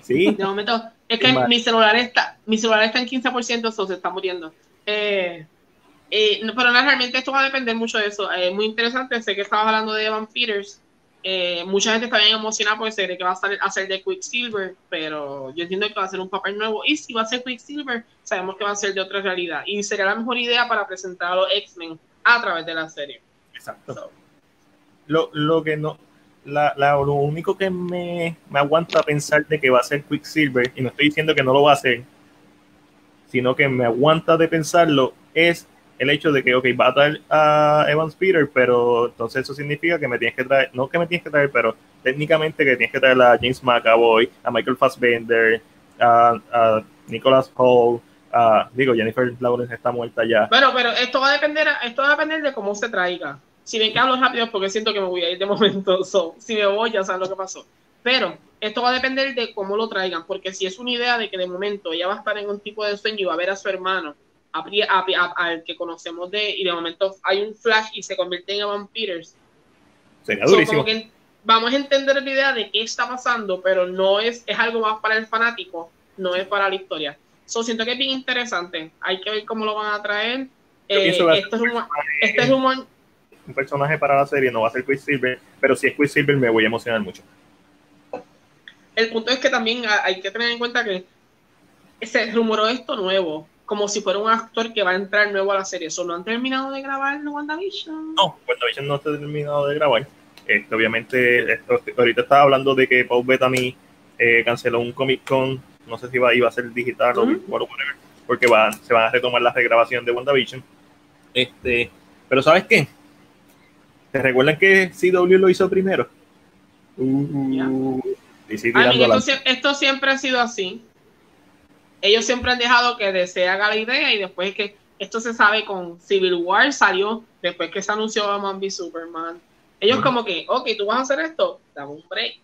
Sí. De momento, es que mi celular está, mi celular está en 15%, eso se está muriendo. Eh, eh, pero no, realmente esto va a depender mucho de eso. Es muy interesante, sé que estabas hablando de Evan Peters. Eh, mucha gente está bien emocionada porque se cree que va a, salir, a ser de Quicksilver, pero yo entiendo que va a ser un papel nuevo. Y si va a ser Quicksilver, sabemos que va a ser de otra realidad. Y sería la mejor idea para presentar a los X-Men a través de la serie. Exacto. Lo, lo, que no, la, la, lo único que me, me aguanta pensar de que va a ser Quicksilver, y no estoy diciendo que no lo va a hacer, sino que me aguanta de pensarlo, es el hecho de que, ok, va a traer a Evans Peter, pero entonces eso significa que me tienes que traer, no que me tienes que traer, pero técnicamente que tienes que traer a James McAvoy, a Michael Fassbender, a, a Nicholas Hall, Ah, digo, Jennifer Lawrence está muerta ya. Bueno, pero esto va a depender, esto va a depender de cómo se traiga. Si ven que hablo rápido porque siento que me voy a ir de momento, si me voy ya saben lo que pasó. Pero esto va a depender de cómo lo traigan, porque si es una idea de que de momento ella va a estar en un tipo de sueño y va a ver a su hermano, al que conocemos de, y de momento hay un flash y se convierte en Evan Peters. Sería durísimo. vamos a entender la idea de qué está pasando, pero no es, es algo más para el fanático, no es para la historia. So, siento que es bien interesante. Hay que ver cómo lo van a traer. Eh, este, es un, un personaje para la serie no va a ser Quicksilver, pero si es Quicksilver me voy a emocionar mucho. El punto es que también hay que tener en cuenta que se rumoró esto nuevo, como si fuera un actor que va a entrar nuevo a la serie. ¿Solo han terminado de grabar WandaVision? No, WandaVision no está terminado de grabar. Este, obviamente, ahorita estaba hablando de que Paul Bettany eh, canceló un Comic Con, no sé si iba, iba a ser digital o whatever, porque va, se van a retomar la regrabación de WandaVision. Este, pero ¿sabes qué? ¿Te recuerdan que CW lo hizo primero? Uh, esto, siempre ha sido así. Ellos siempre han dejado que desea haga la idea y después que esto se sabe con Civil War salió después que se anunció Batman v Superman. Ellos como que, ok, tú vas a hacer esto, dame un break,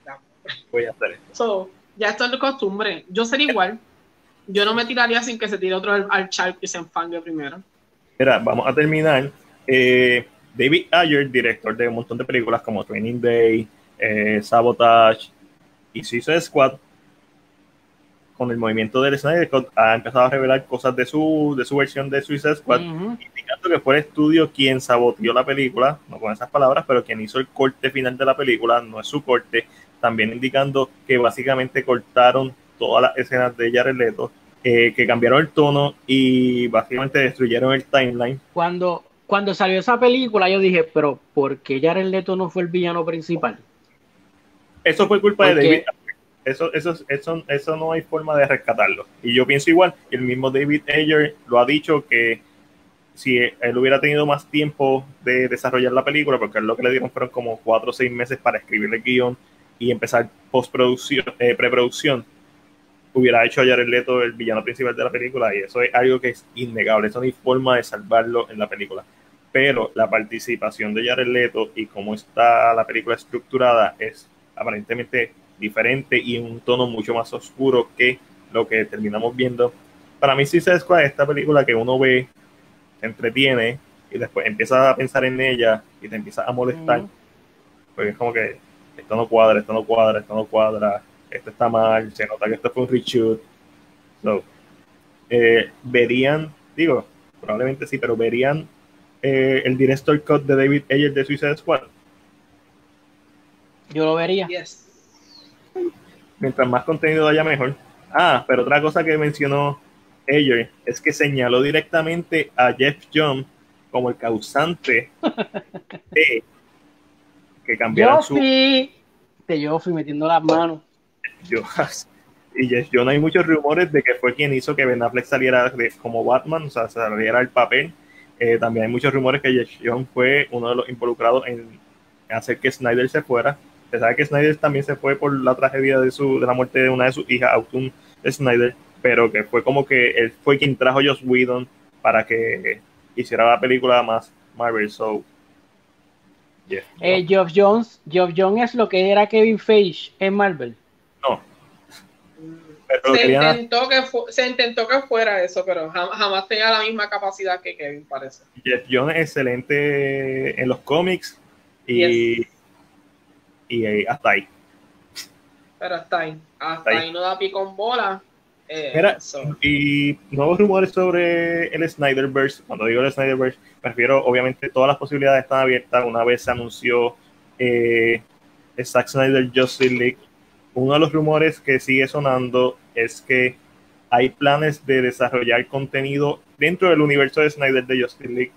Voy a hacer esto. ya esto es de costumbre. Yo sería igual. Yo no me tiraría sin que se tire otro al, al y se enfangue primero. Mira, vamos a terminar. Eh, David Ayer, director de un montón de películas como Training Day, eh, Sabotage, y Suicide Squad, con el movimiento del Snyder ha empezado a revelar cosas de su, de su versión de Suicide Squad, indicando que fue el estudio quien saboteó la película, no con esas palabras, pero quien hizo el corte final de la película, no es su corte, también indicando que básicamente cortaron todas las escenas de Jared Leto, eh, que cambiaron el tono y básicamente destruyeron el timeline. Cuando, cuando salió esa película yo dije, pero ¿por qué Jared Leto no fue el villano principal? Eso fue culpa de David. Eso, eso, eso, eso no hay forma de rescatarlo. Y yo pienso igual, el mismo David Ayer lo ha dicho que si él hubiera tenido más tiempo de desarrollar la película, porque lo que le dieron fueron como cuatro o seis meses para escribir el guion y empezar postproducción, eh, preproducción, hubiera hecho a Jared Leto el villano principal de la película y eso es algo que es innegable, eso no hay forma de salvarlo en la película. Pero la participación de Jared Leto y cómo está la película estructurada es aparentemente diferente y en un tono mucho más oscuro que lo que terminamos viendo. Para mí, Suicide Squad es esta película que uno ve, se entretiene y después empieza a pensar en ella y te empieza a molestar. Porque es como que esto no cuadra, esto no cuadra, esto no cuadra, esto está mal, se nota que esto fue un reshoot. So, eh, verían, digo, probablemente sí, pero verían eh, el director cut de David Ayer de Suicide Squad yo lo vería. Mientras más contenido haya, mejor. Ah, pero otra cosa que mencionó ella es que señaló directamente a Jeff John como el causante de que cambiaron su. De yo fui metiendo las manos. y Jeff John hay muchos rumores de que fue quien hizo que Ben Affleck saliera como Batman, o sea, saliera el papel. Eh, también hay muchos rumores que Jeff John fue uno de los involucrados en hacer que Snyder se fuera se sabe que Snyder también se fue por la tragedia de, su, de la muerte de una de sus hijas, Autumn Snyder, pero que fue como que él fue quien trajo a Joss Whedon para que hiciera la película más Marvel. So, eh, Geoff Jones, Geoff Jones es lo que era Kevin Feige en Marvel. No. se, intentó que se intentó que fuera eso, pero jamás tenía la misma capacidad que Kevin, parece. Jeff Jones es excelente en los cómics y y eh, hasta ahí. Pero hasta ahí, hasta ahí. no da pie con bola. Eh, y nuevos rumores sobre el Snyderverse. Cuando digo el Snyderverse, prefiero, obviamente, todas las posibilidades están abiertas. Una vez se anunció eh, Zack Snyder Justice League, uno de los rumores que sigue sonando es que hay planes de desarrollar contenido dentro del universo de Snyder de Justice League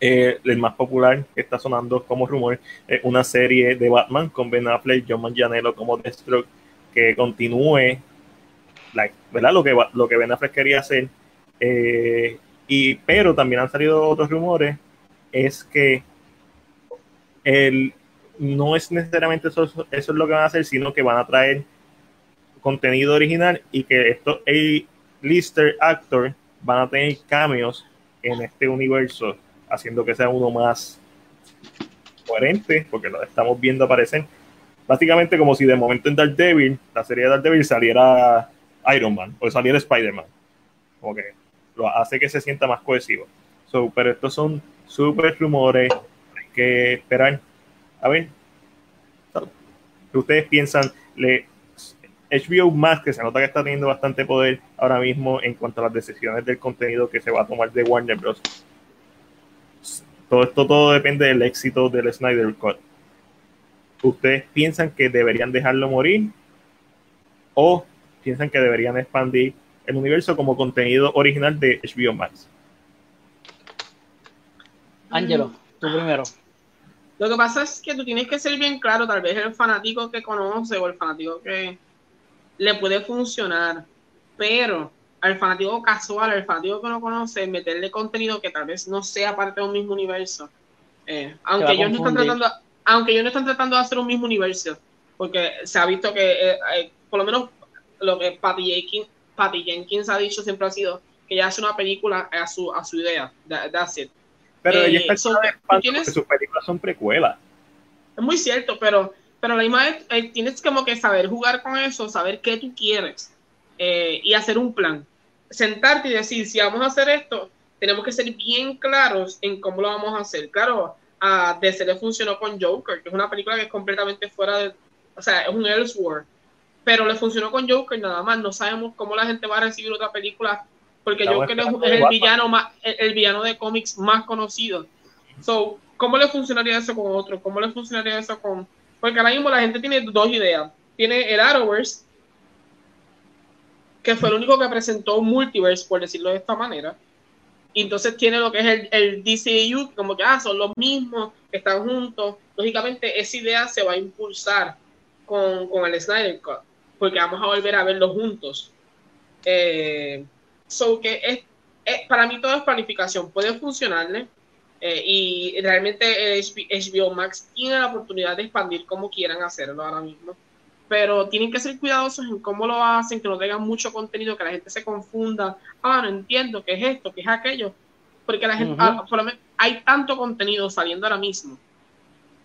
eh, el más popular que está sonando como rumor es una serie de Batman con Ben Affleck, John Manganiello como Deathstroke que continúe ¿verdad? Lo, que, lo que Ben Affleck quería hacer. Eh, y, pero también han salido otros rumores, es que el, no es necesariamente eso, eso es lo que van a hacer, sino que van a traer contenido original y que esto lister actor van a tener cameos en este universo, haciendo que sea uno más coherente, porque lo estamos viendo aparecer. Básicamente como si de momento en Daredevil, la serie de Daredevil saliera Iron Man o saliera Spider-Man. Como que lo hace que se sienta más cohesivo. Pero estos son súper rumores, hay que esperar. A ver, ¿qué ustedes piensan? Le, HBO Max, que se nota que está teniendo bastante poder ahora mismo en cuanto a las decisiones del contenido que se va a tomar de Warner Bros. Todo esto todo depende del éxito del Snyder Cut. ¿Ustedes piensan que deberían dejarlo morir? ¿O piensan que deberían expandir el universo como contenido original de HBO Max? Ángelo, tú primero. Lo que pasa es que tú tienes que ser bien claro, tal vez el fanático que conoce o el fanático que le puede funcionar, pero al fanático casual, al fanático que no conoce, meterle contenido que tal vez no sea parte de un mismo universo. Eh, aunque ellos no están tratando, aunque ellos no están tratando de hacer un mismo universo, porque se ha visto que, eh, eh, por lo menos lo que Patty Jenkins, Patty Jenkins ha dicho siempre ha sido que ella hace una película a su, a su idea. that's it. Pero ella está tienes, sus películas son precuelas. Es muy cierto, pero, pero la misma vez tienes como que saber jugar con eso, saber qué tú quieres y hacer un plan sentarte y decir, si vamos a hacer esto, tenemos que ser bien claros en cómo lo vamos a hacer. Claro, a DC le funcionó con Joker, que es una película que es completamente fuera de, o sea, es un Elseworld, pero le funcionó con Joker nada más, no sabemos cómo la gente va a recibir otra película, porque Joker es, el villano más, el, villano de cómics más conocido. So, ¿cómo le funcionaría eso con otro? ¿Cómo le funcionaría eso con...? Porque ahora mismo la gente tiene dos ideas. Tiene el Arrowverse, que fue el único que presentó multiverse, por decirlo de esta manera. Y entonces tiene lo que es el, el DCU, como que ah, son los mismos, están juntos. Lógicamente, esa idea se va a impulsar con, con el Snyder Cut, porque vamos a volver a verlos juntos. Eh, so que es, para mí todo es planificación, puede funcionarle. Eh, y realmente HBO Max tiene la oportunidad de expandir como quieran hacerlo ahora mismo pero tienen que ser cuidadosos en cómo lo hacen, que no tengan mucho contenido, que la gente se confunda, ah, no entiendo qué es esto, qué es aquello, porque la gente, ah, hay tanto contenido saliendo ahora mismo,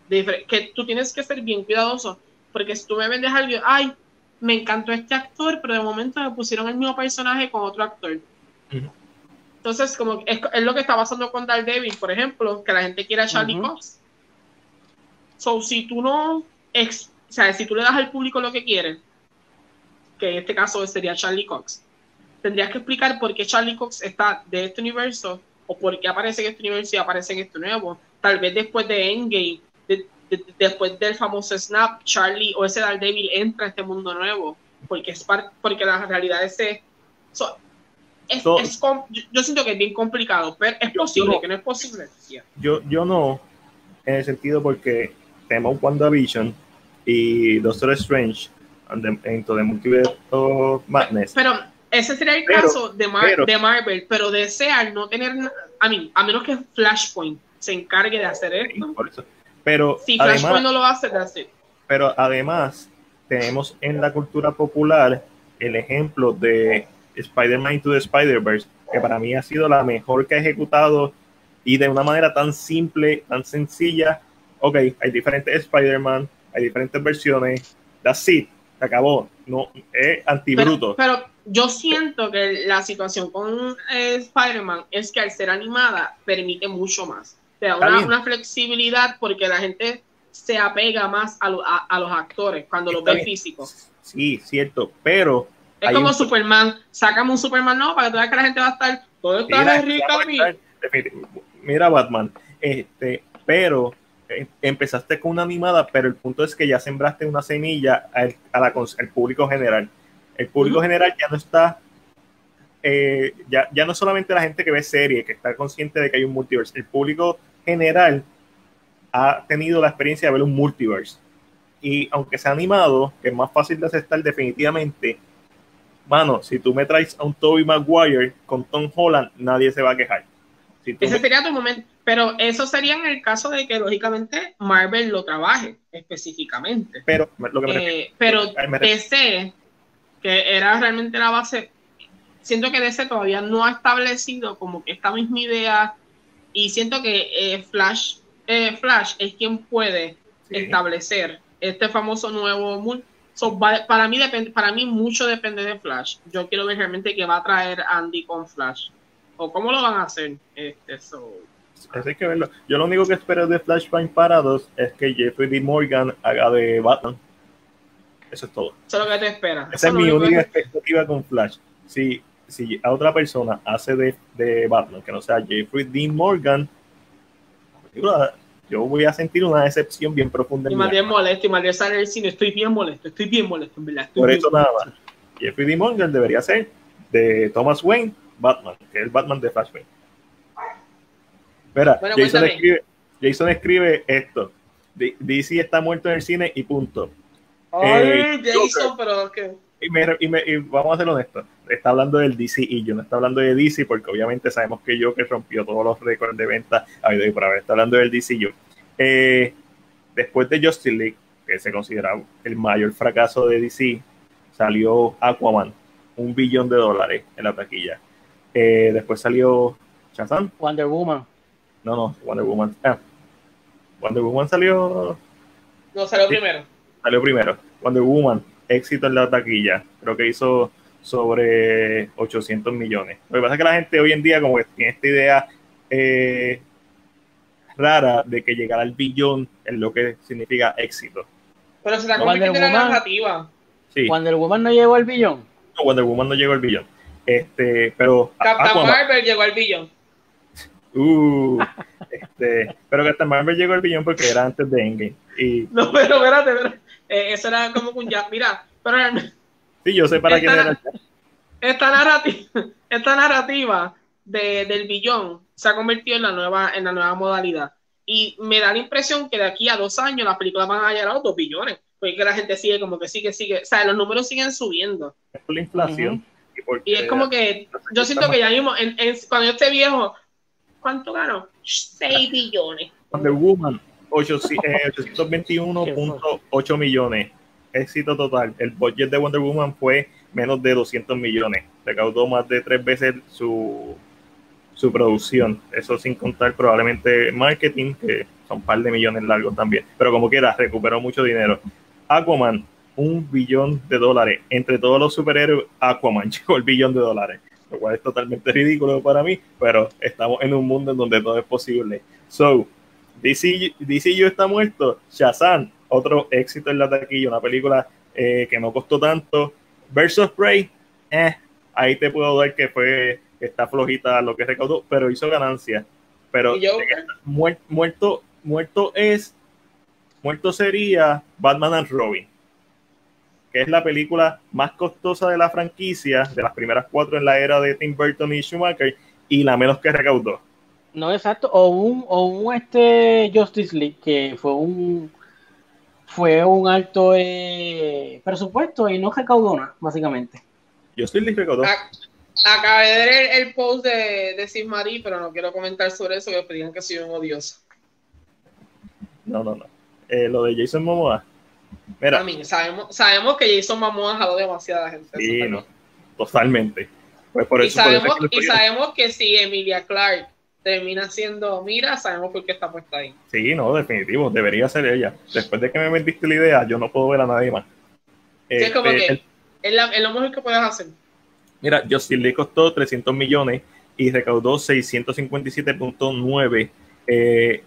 que tú tienes que ser bien cuidadoso, porque si tú me vendes algo, ay, me encantó este actor, pero de momento me pusieron el mismo personaje con otro actor. Entonces, como es, lo que está pasando con Daredevil, por ejemplo, que la gente quiere a Charlie Cox. So, si tú no o sea, si tú le das al público lo que quiere, que en este caso sería Charlie Cox, tendrías que explicar por qué Charlie Cox está de este universo o por qué aparece en este universo y aparece en este nuevo. Tal vez después de Endgame, después del famoso Snap, Charlie o ese Daredevil entra a este mundo nuevo, porque es porque la realidad es, es, yo, siento que es bien complicado, pero es posible, que no es posible. Yo, yo no, en el sentido porque tenemos WandaVision y Doctor Strange dentro de Multiverse Madness. Pero ese sería el caso de, de, Marvel, pero desear no tener, a mí, a menos que Flashpoint se encargue de hacer esto. Pero si Flashpoint no lo hace, hacer Pero además, tenemos en la cultura popular el ejemplo de Spider-Man to the Spider-Verse, que para mí ha sido la mejor que ha ejecutado y de una manera tan simple, tan sencilla. Ok, hay diferentes Spider-Man, hay diferentes versiones, that's it, se acabó, no, es antibruto. Pero, pero yo siento que la situación con eh, Spider-Man es que al ser animada permite mucho más, te da una, flexibilidad porque la gente se apega más a, a, los actores cuando los ve físicos. Sí, cierto, pero... Es como Superman, sacamos un Superman no para que veas que la gente va a estar todo está mira, mira Batman, este, pero eh, empezaste con una animada, pero el punto es que ya sembraste una semilla al, público general. El público general ya no está, eh, ya, ya no solamente la gente que ve serie, que está consciente de que hay un multiverse, el público general ha tenido la experiencia de ver un multiverse. Y aunque sea animado, que es más fácil de aceptar definitivamente, mano, si tú me traes a un Toby Maguire con Tom Holland, nadie se va a quejar. Ese sería tu momento. Pero eso sería en el caso de que, lógicamente, Marvel lo trabaje específicamente. Pero, lo que eh, pero DC, que era realmente la base, siento que DC todavía no ha establecido como que esta misma idea y siento que eh, Flash, eh, Flash es quien puede establecer este famoso nuevo mundo. para mí depende, para mí mucho depende de Flash. Yo quiero ver realmente qué va a traer Andy con Flash o cómo lo van a hacer. Este, so. hay que verlo. Yo lo único que espero de Flashpoint Paradox es que Jeffrey D. Morgan haga de Batman. Eso es todo. Eso es lo que te espera. Esa es mi única expectativa con Flash. Si, si a otra persona hace de, de Batman, que no sea Jeffrey Dean Morgan, yo voy a sentir una decepción bien profunda. Y más bien molesto, y más bien sale el cine, estoy bien molesto, estoy bien molesto, en verdad. Por eso nada más. Jeffrey Dean Morgan debería ser de Thomas Wayne, Batman, que es el Batman de Flashpoint. Espera, Jason, escribe, Jason escribe esto. DC está muerto en el cine y punto. Ay, Jason, pero que. Y, y, vamos a ser honestos, está hablando del DC y yo no está hablando de DC porque obviamente sabemos que yo que rompió todos los récords de venta habido y por haber, está hablando del DC yo. Eh, después de Justice League, que se considera el mayor fracaso de DC, salió Aquaman, un billón de dólares en la taquilla. Eh, después salió Shazam. Wonder Woman. No, no, Wonder Woman. Ah, Wonder Woman salió. No, salió primero salió primero. Wonder Woman, éxito en la taquilla. Creo que hizo sobre 800 millones. Lo que pasa es que la gente hoy en día como que tiene esta idea eh, rara de que llegar al billón es lo que significa éxito. Pero se la convirtiendo en la narrativa. Sí. Wonder Woman no llegó al billón. No, Wonder Woman no llegó al billón. Este, pero Captain Marvel llegó al billón. Uh, este, pero Captain Marvel llegó al billón porque era antes de Endgame. Y... No, pero espérate, espérate. Eh, eso era como un ya. Mira, pero. Sí, yo sé para quién era. Esta narrativa, esta narrativa de, del billón se ha convertido en la, nueva, en la nueva modalidad. Y me da la impresión que de aquí a dos años las películas van a llegar a los dos billones. Porque la gente sigue como que sigue, sigue. O sea, los números siguen subiendo. Es por la inflación. y, es como que yo siento que ya mismo, en, cuando yo esté viejo, ¿cuánto gano? 6 billones. Wonder Woman 821.8 millones. Éxito total. El budget de Wonder Woman fue menos de 200 millones. Recaudó más de tres veces su, su producción. Eso sin contar probablemente marketing, que son un par de millones largos también. Pero como quiera, recuperó mucho dinero. Aquaman, un billón de dólares. Entre todos los superhéroes, Aquaman llegó el billón de dólares. Lo cual es totalmente ridículo para mí, pero estamos en un mundo en donde todo es posible. So, DC, DC está muerto. Shazam, otro éxito en la taquilla, una película eh, que no costó tanto. Versus Prey, eh, ahí te puedo dar que fue, está flojita lo que recaudó, pero hizo ganancia. Pero muerto, muerto es, muerto sería Batman and Robin, que es la película más costosa de la franquicia, de las primeras cuatro en la era de Tim Burton y Schumacher, y la menos que recaudó. No, exacto. O un, o un este Justice League que fue un fue un alto eh, presupuesto y no recaudó nada, básicamente. Justice League recaudó. Acabé de ver el, post de, de Sid Marie, pero no quiero comentar sobre eso, que pedían que soy un odioso. No, no, no. Eh, lo de Jason Momoa. Mira. sabemos, sabemos que Jason Momoa jaló demasiada gente. Sí, no, totalmente. Pues por y eso, sabemos, y sabemos que si Emilia Clark termina siendo Mira, sabemos por qué está puesta ahí. Sí, no, definitivo, debería ser ella. Después de que me vendiste la idea, yo no puedo ver a nadie más. es como este, que es, lo mejor que puedes hacer. Mira, Justin Lee costó 300 millones y recaudó 657.9. Eh,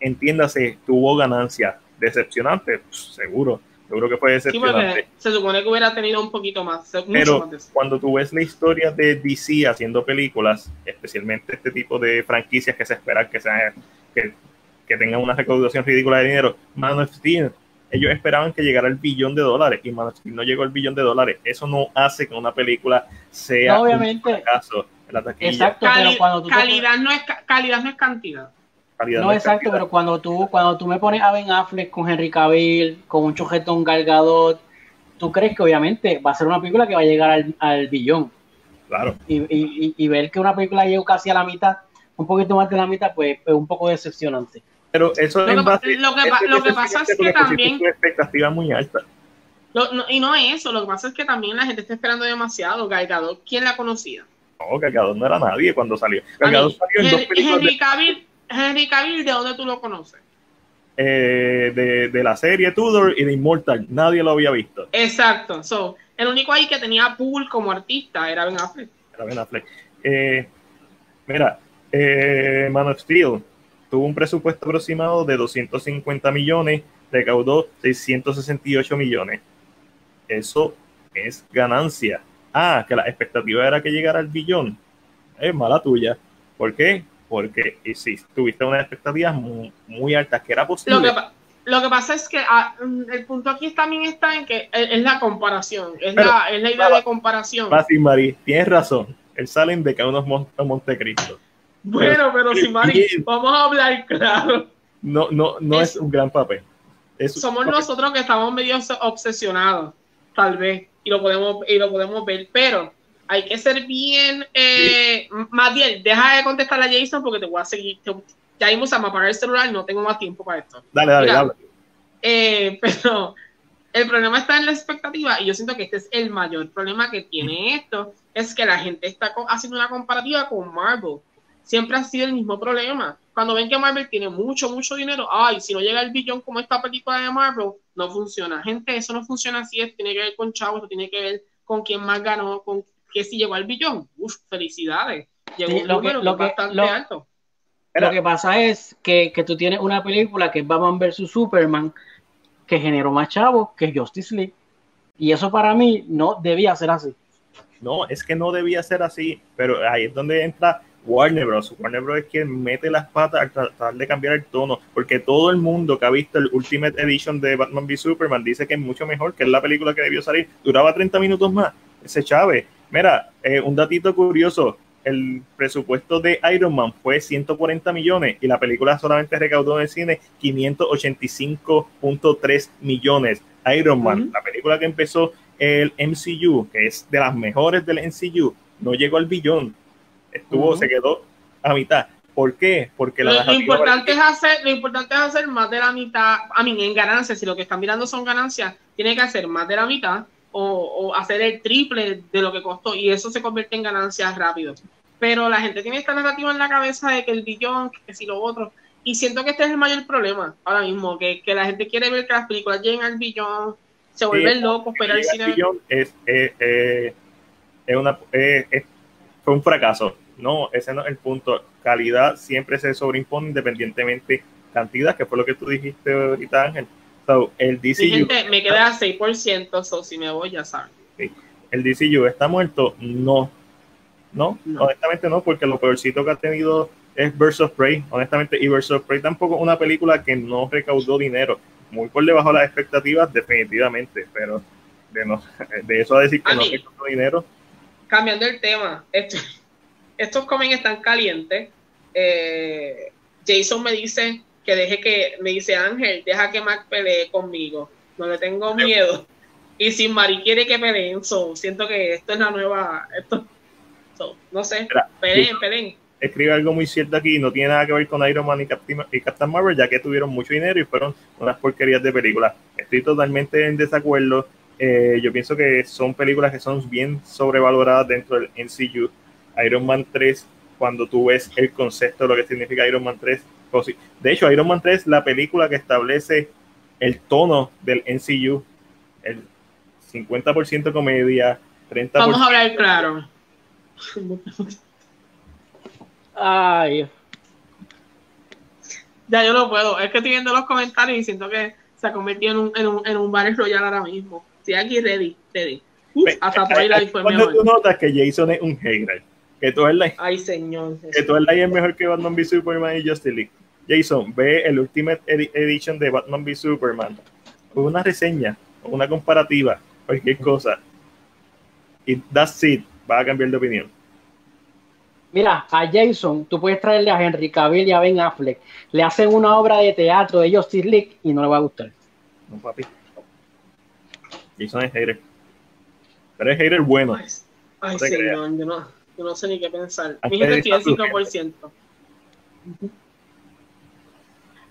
entiéndase, tuvo ganancia. Decepcionante, pues, seguro Seguro que fue decepcionante. se supone que hubiera tenido un poquito más. Pero cuando tú ves la historia de DC haciendo películas, especialmente este tipo de franquicias que se espera que, sean, que, que tengan una recaudación ridícula de dinero, Man of Steel, ellos esperaban que llegara el billón de dólares y Man of Steel no llegó el billón de dólares. Eso no hace que una película sea obviamente. un fracaso en la taquilla. Exacto, pero cuando calidad, no es, calidad no es cantidad no, exacto, pero cuando tú, cuando tú me pones a Ben Affleck con Henry Cavill, con un chojetón Galgadot, tú crees que obviamente va a ser una película que va a llegar al, billón. Claro. Y, ver que una película llegó casi a la mitad, un poquito más de la mitad, pues es un poco decepcionante. Pero eso lo, que, lo que, pasa es que también. expectativa muy alta. y no es eso, lo que pasa es que también la gente está esperando demasiado. Gal ¿quién la conocía? No, Gal no era nadie cuando salió. Gal salió en dos películas. Henry Cavill, Henry Cavill, ¿de dónde tú lo conoces? Eh, de, de, la serie Tudor y de Immortal. Nadie lo había visto. Exacto. So, el único ahí que tenía pool como artista era Ben Affleck. Era Ben Affleck. Eh, mira, eh, Man of Steel tuvo un presupuesto aproximado de 250 millones, recaudó 668 millones. Eso es ganancia. Ah, que la expectativa era que llegara al billón. Es mala tuya. ¿Por qué? Porque si tuviste unas expectativas muy, muy altas, que era posible. Lo que, pasa es que ah, mm, el punto aquí también está en que es, la comparación, es, la, es la idea de comparación. Fácil, Mari, tienes razón. El salen de cada uno de Montecristo. Bueno, pero, si Mari, vamos a hablar claro. No, no, no es, un gran papel. somos nosotros que estamos medio obsesionados, tal vez y lo podemos, y lo podemos ver, pero hay que ser bien, eh, más bien, deja de contestar a Jason porque te voy a seguir, ya vimos a apagar el celular y no tengo más tiempo para esto. Dale, dale, dale. Eh, pero el problema está en la expectativa y yo siento que este es el mayor problema que tiene esto, es que la gente está haciendo una comparativa con Marvel. Siempre ha sido el mismo problema. Cuando ven que Marvel tiene mucho, mucho dinero, ay, si no llega el billón como esta película de Marvel, no funciona. Gente, eso no funciona así, tiene que ver con chavos, esto tiene que ver con quién más ganó, con que si llegó al billón. Uf, felicidades. Llegó un número lo que, bastante alto. Lo que pasa es que, que, tú tienes una película que es Batman vs. Superman que generó más chavos que Justice League. Y eso para mí no debía ser así. No, es que no debía ser así, pero ahí es donde entra Warner Bros. Warner Bros. es quien mete las patas al tratar de cambiar el tono, porque todo el mundo que ha visto el Ultimate Edition de Batman v Superman dice que es mucho mejor, que es la película que debió salir. Duraba 30 minutos más. Ese Chávez. Mira, eh, un datito curioso. El presupuesto de Iron Man fue 140 millones y la película solamente recaudó en el cine 585.3 millones. Iron Man, la película que empezó el MCU, que es de las mejores del MCU, no llegó al billón estuvo, se quedó a mitad. ¿Por qué? Porque la lo, importante es hacer, lo importante es hacer más de la mitad, a mí en ganancias, si lo que están mirando son ganancias, tiene que hacer más de la mitad o, hacer el triple de lo que costó y eso se convierte en ganancias rápido. Pero la gente tiene esta narrativa en la cabeza de que el billón, que si lo otro, y siento que este es el mayor problema ahora mismo, que, que la gente quiere ver que las películas lleguen al billón, se vuelven locos, pero el cine... Billón es, es, es, una, es fue un fracaso. No, ese no es el punto. Calidad siempre se sobreimpone independientemente cantidad, que fue lo que tú dijiste ahorita, Ángel. So, el DCU, me queda a 6%, so si me voy ya saben. El DCU está muerto, no. no. honestamente no, porque lo peorcito que ha tenido es Birds of Prey, honestamente, y Birds of Prey tampoco es una película que no recaudó dinero, muy por debajo de las expectativas, definitivamente, pero de, no, de eso a decir que no recaudó dinero, cambiando el tema, estos comen están calientes. Eh, Jason me dice que deje que, me dice Ángel, deja que Mac pelee conmigo. No le tengo miedo. Y si Mari quiere que peleen, siento que esto es la nueva, esto, no sé, peleen, peleen. Escribe algo muy cierto aquí, no tiene nada que ver con Iron Man y Captain, y Captain Marvel, ya que tuvieron mucho dinero y fueron unas porquerías de películas. Estoy totalmente en desacuerdo eh, yo pienso que son películas que son bien sobrevaloradas dentro del MCU. Iron Man 3, cuando tú ves el concepto de lo que significa Iron Man 3, de hecho, Iron Man 3 la película que establece el tono del MCU, el 50% comedia, 30%. Vamos a hablar claro. Ay. Ya yo no puedo. Es que estoy viendo los comentarios y siento que se ha convertido en un, en un, en un bar royal ahora mismo aquí ready, ready. hasta Twilight fue Cuando tú notas que Jason es un hater, que Twilight, Ay, señor. Que Twilight es mejor que Batman v Superman y Justice League. Jason, ve el Ultimate Edition de Batman v Superman. Una reseña, una comparativa, cualquier cosa. Y that's it. Va a cambiar de opinión. Mira, a Jason, tú puedes traerle a Henry Cavill y a Ben Affleck. Le hacen una obra de teatro de Justice League y no le va a gustar. No, papi. Jason es hater. Pero es hater bueno. Ay, sí, yo, no, no sé ni qué pensar. Mi gente estoy al 5%.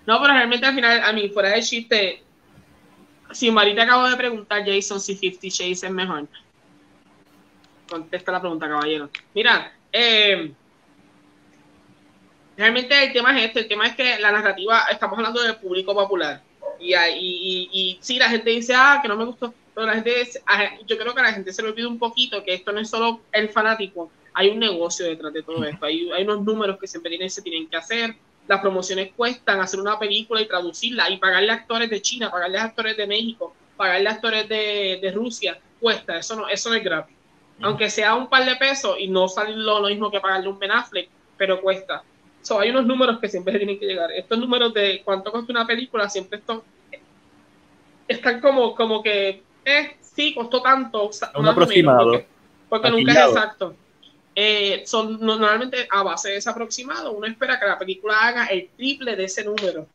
No, pero realmente al final, a mí, fuera de chiste, si Marita acabo de preguntar, Jason, si 50 Shades es mejor. Contesta la pregunta, caballero. Mira, eh, realmente el tema es este, el tema es que la narrativa, estamos hablando del público popular. Y, y, y, sí, la gente dice, ah, que no me gustó, pero la gente, yo creo que a la gente se le olvida un poquito que esto no es solo el fanático, hay un negocio detrás de todo esto, hay, hay unos números que siempre tienen, se tienen que hacer, las promociones cuestan, hacer una película y traducirla y pagarle a actores de China, pagarle a actores de México, pagarle a actores de, de Rusia, cuesta, eso no, eso no es gratis. Aunque sea un par de pesos y no salir lo, mismo que pagarle un Ben Affleck, pero cuesta. So, hay unos números que siempre tienen que llegar. Estos números de cuánto cuesta una película siempre están, están como, como que, eh, sí, costó tanto. Un aproximado. Porque, nunca es exacto. Eh, son normalmente a base de ese aproximado, uno espera que la película haga el triple de ese número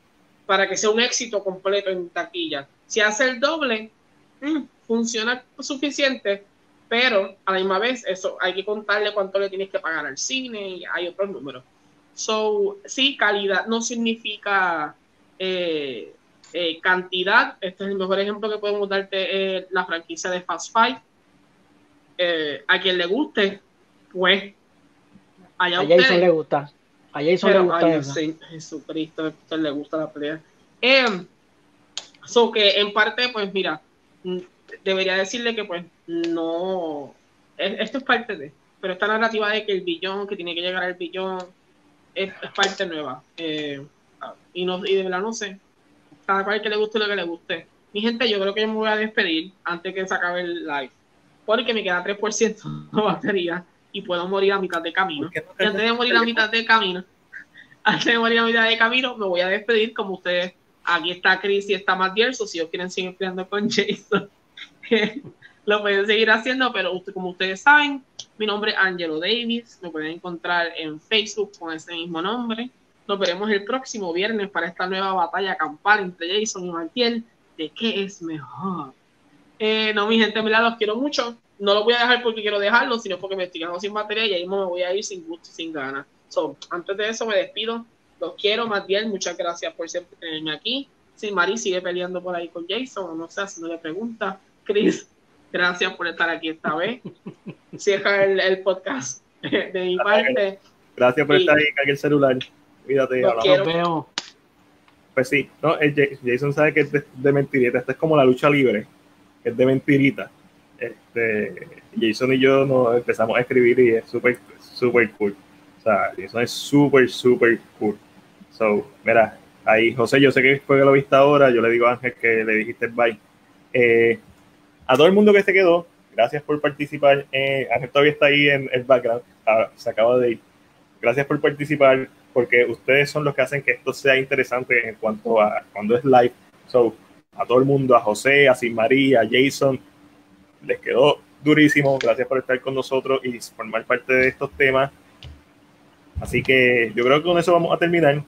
para que sea un éxito completo en taquilla. Si hace el doble, mm, funciona suficiente, pero a la misma vez eso hay que contarle cuánto le tienes que pagar al cine y hay otros números. So, sí, calidad no significa eh, eh, cantidad. Este es el mejor ejemplo que podemos darte, la franquicia de Fast Five. a quien le guste, pues allá a Jason le gusta. A Jason le gusta. sí, Jesucristo, a le gusta la pelea. Eh, so que en parte, pues mira, mm, debería decirle que pues no, esto es parte de, pero esta narrativa de que el billón, que tiene que llegar al billón, es, parte nueva. Eh, y, no, y de verdad no sé, cada cual que le guste lo que le guste. Mi gente, yo creo que yo me voy a despedir antes que se acabe el live, porque me queda 3% de batería y puedo morir a mitad de camino. y antes de morir a mitad de camino, antes de morir a mitad de camino, me voy a despedir como ustedes. Aquí está Chris y está Matt si ellos quieren seguir peleando con Jason, lo pueden seguir haciendo, pero como ustedes saben, mi nombre es Angelo Davis, me pueden encontrar en Facebook con ese mismo nombre. Nos veremos el próximo viernes para esta nueva batalla campal entre Jason y Martiel de qué es mejor. Eh, no, mi gente, mira, los quiero mucho no lo voy a dejar porque quiero dejarlo, sino porque me estoy quedando sin batería y ahí me voy a ir sin gusto y sin ganas. So, antes de eso me despido. Los quiero, más bien. Muchas gracias por siempre tenerme aquí. Si Mari sigue peleando por ahí con Jason, o no sé, si no le pregunta. Chris, gracias por estar aquí esta vez. Cierra el, el podcast de mi parte. Gracias por estar ahí, en el celular. Cuídate. Nos vemos. Pues sí, no, Jason sabe que es de, de mentirita. Esta es como la lucha libre. Es de mentirita este, Jason y yo nos empezamos a escribir y es súper, súper cool. O sea, Jason es súper, súper cool. So, mira, ahí, José, yo sé que fue que lo viste ahora, yo le digo a Ángel que le dijiste bye. Eh, a todo el mundo que se quedó, gracias por participar. Eh, Ángel todavía está ahí en el background, ah, se acaba de ir. Gracias por participar, porque ustedes son los que hacen que esto sea interesante en cuanto a cuando es live. So, a todo el mundo, a José, a Sin María, a Jason, les quedó durísimo. Gracias por estar con nosotros y formar parte de estos temas. Así que yo creo que con eso vamos a terminar.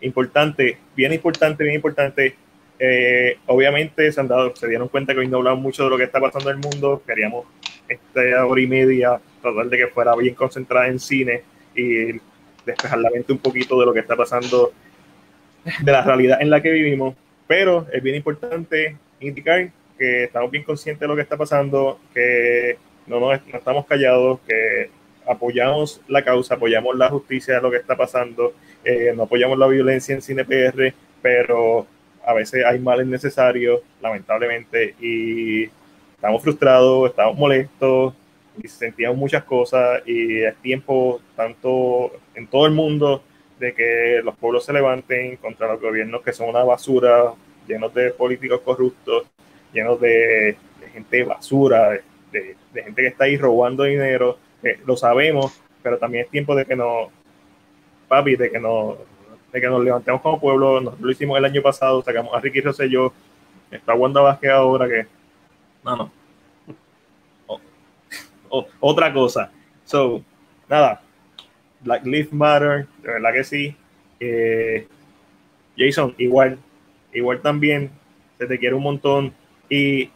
Importante, bien importante, bien importante. Eh, obviamente se han dado, se dieron cuenta que hoy no hablamos mucho de lo que está pasando en el mundo. Queríamos esta hora y media tratar de que fuera bien concentrada en cine y despejar la mente un poquito de lo que está pasando, de la realidad en la que vivimos. Pero es bien importante indicar que estamos bien conscientes de lo que está pasando, que no, no, estamos callados, que apoyamos la causa, apoyamos la justicia de lo que está pasando, eh, no apoyamos la violencia en cine PR, pero a veces hay males necesarios, lamentablemente, y estamos frustrados, estamos molestos, y sentíamos muchas cosas, y es tiempo, tanto en todo el mundo, de que los pueblos se levanten contra los gobiernos que son una basura, llenos de políticos corruptos, llenos de, gente basura, de, gente que está ahí robando dinero. lo sabemos, pero también es tiempo de que nos, papi, de que nos, de que nos levantemos como pueblo. Nosotros lo hicimos el año pasado, sacamos a Ricky Rosselló, está Wanda Vázquez ahora que, no, no. otra cosa. So, nada, Black Lives Matter, de verdad que sí. Eh, Jason, igual, igual también, se te quiere un montón. Y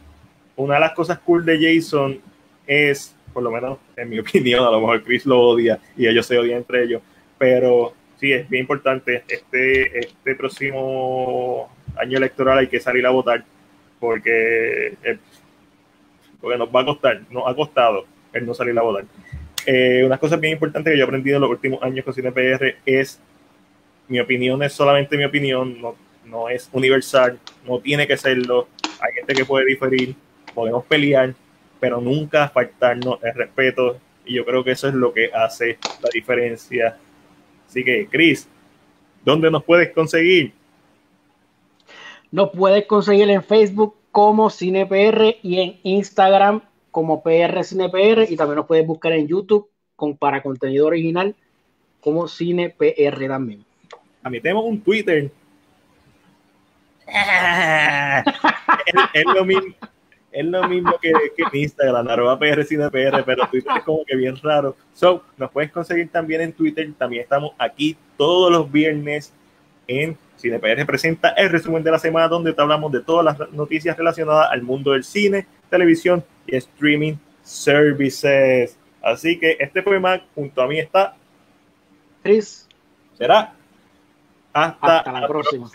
una de las cosas cool de Jason es, por lo menos en mi opinión, a lo mejor Chris lo odia y ellos se odian entre ellos, pero sí, es bien importante. Este, este próximo año electoral hay que salir a votar. porque, eh, porque nos va a costar, nos ha costado el no salir a votar. Eh, una cosa bien importante que yo he aprendido en los últimos años con CinePR es mi opinión es solamente mi opinión, no, no es universal, no tiene que serlo. Hay gente que puede diferir, podemos pelear, pero nunca faltarnos el respeto. Y yo creo que eso es lo que hace la diferencia. Así que, Chris, ¿dónde nos puedes conseguir? Nos puedes conseguir en Facebook como CinePR y en Instagram como PR CinePR y también nos puedes buscar en YouTube con, para contenido original como CinePR también. A mí tenemos un Twitter. Es, lo mismo, es lo mismo que, que Instagram, arroba PR CinePR, pero Twitter es como que bien raro. So, nos puedes conseguir también en Twitter. También estamos aquí todos los viernes en CinePR presenta el resumen de la semana donde te hablamos de todas las noticias relacionadas al mundo del cine, televisión y streaming services. Así que este fue Mac, junto a mí está Chris. Será hasta, la, próxima.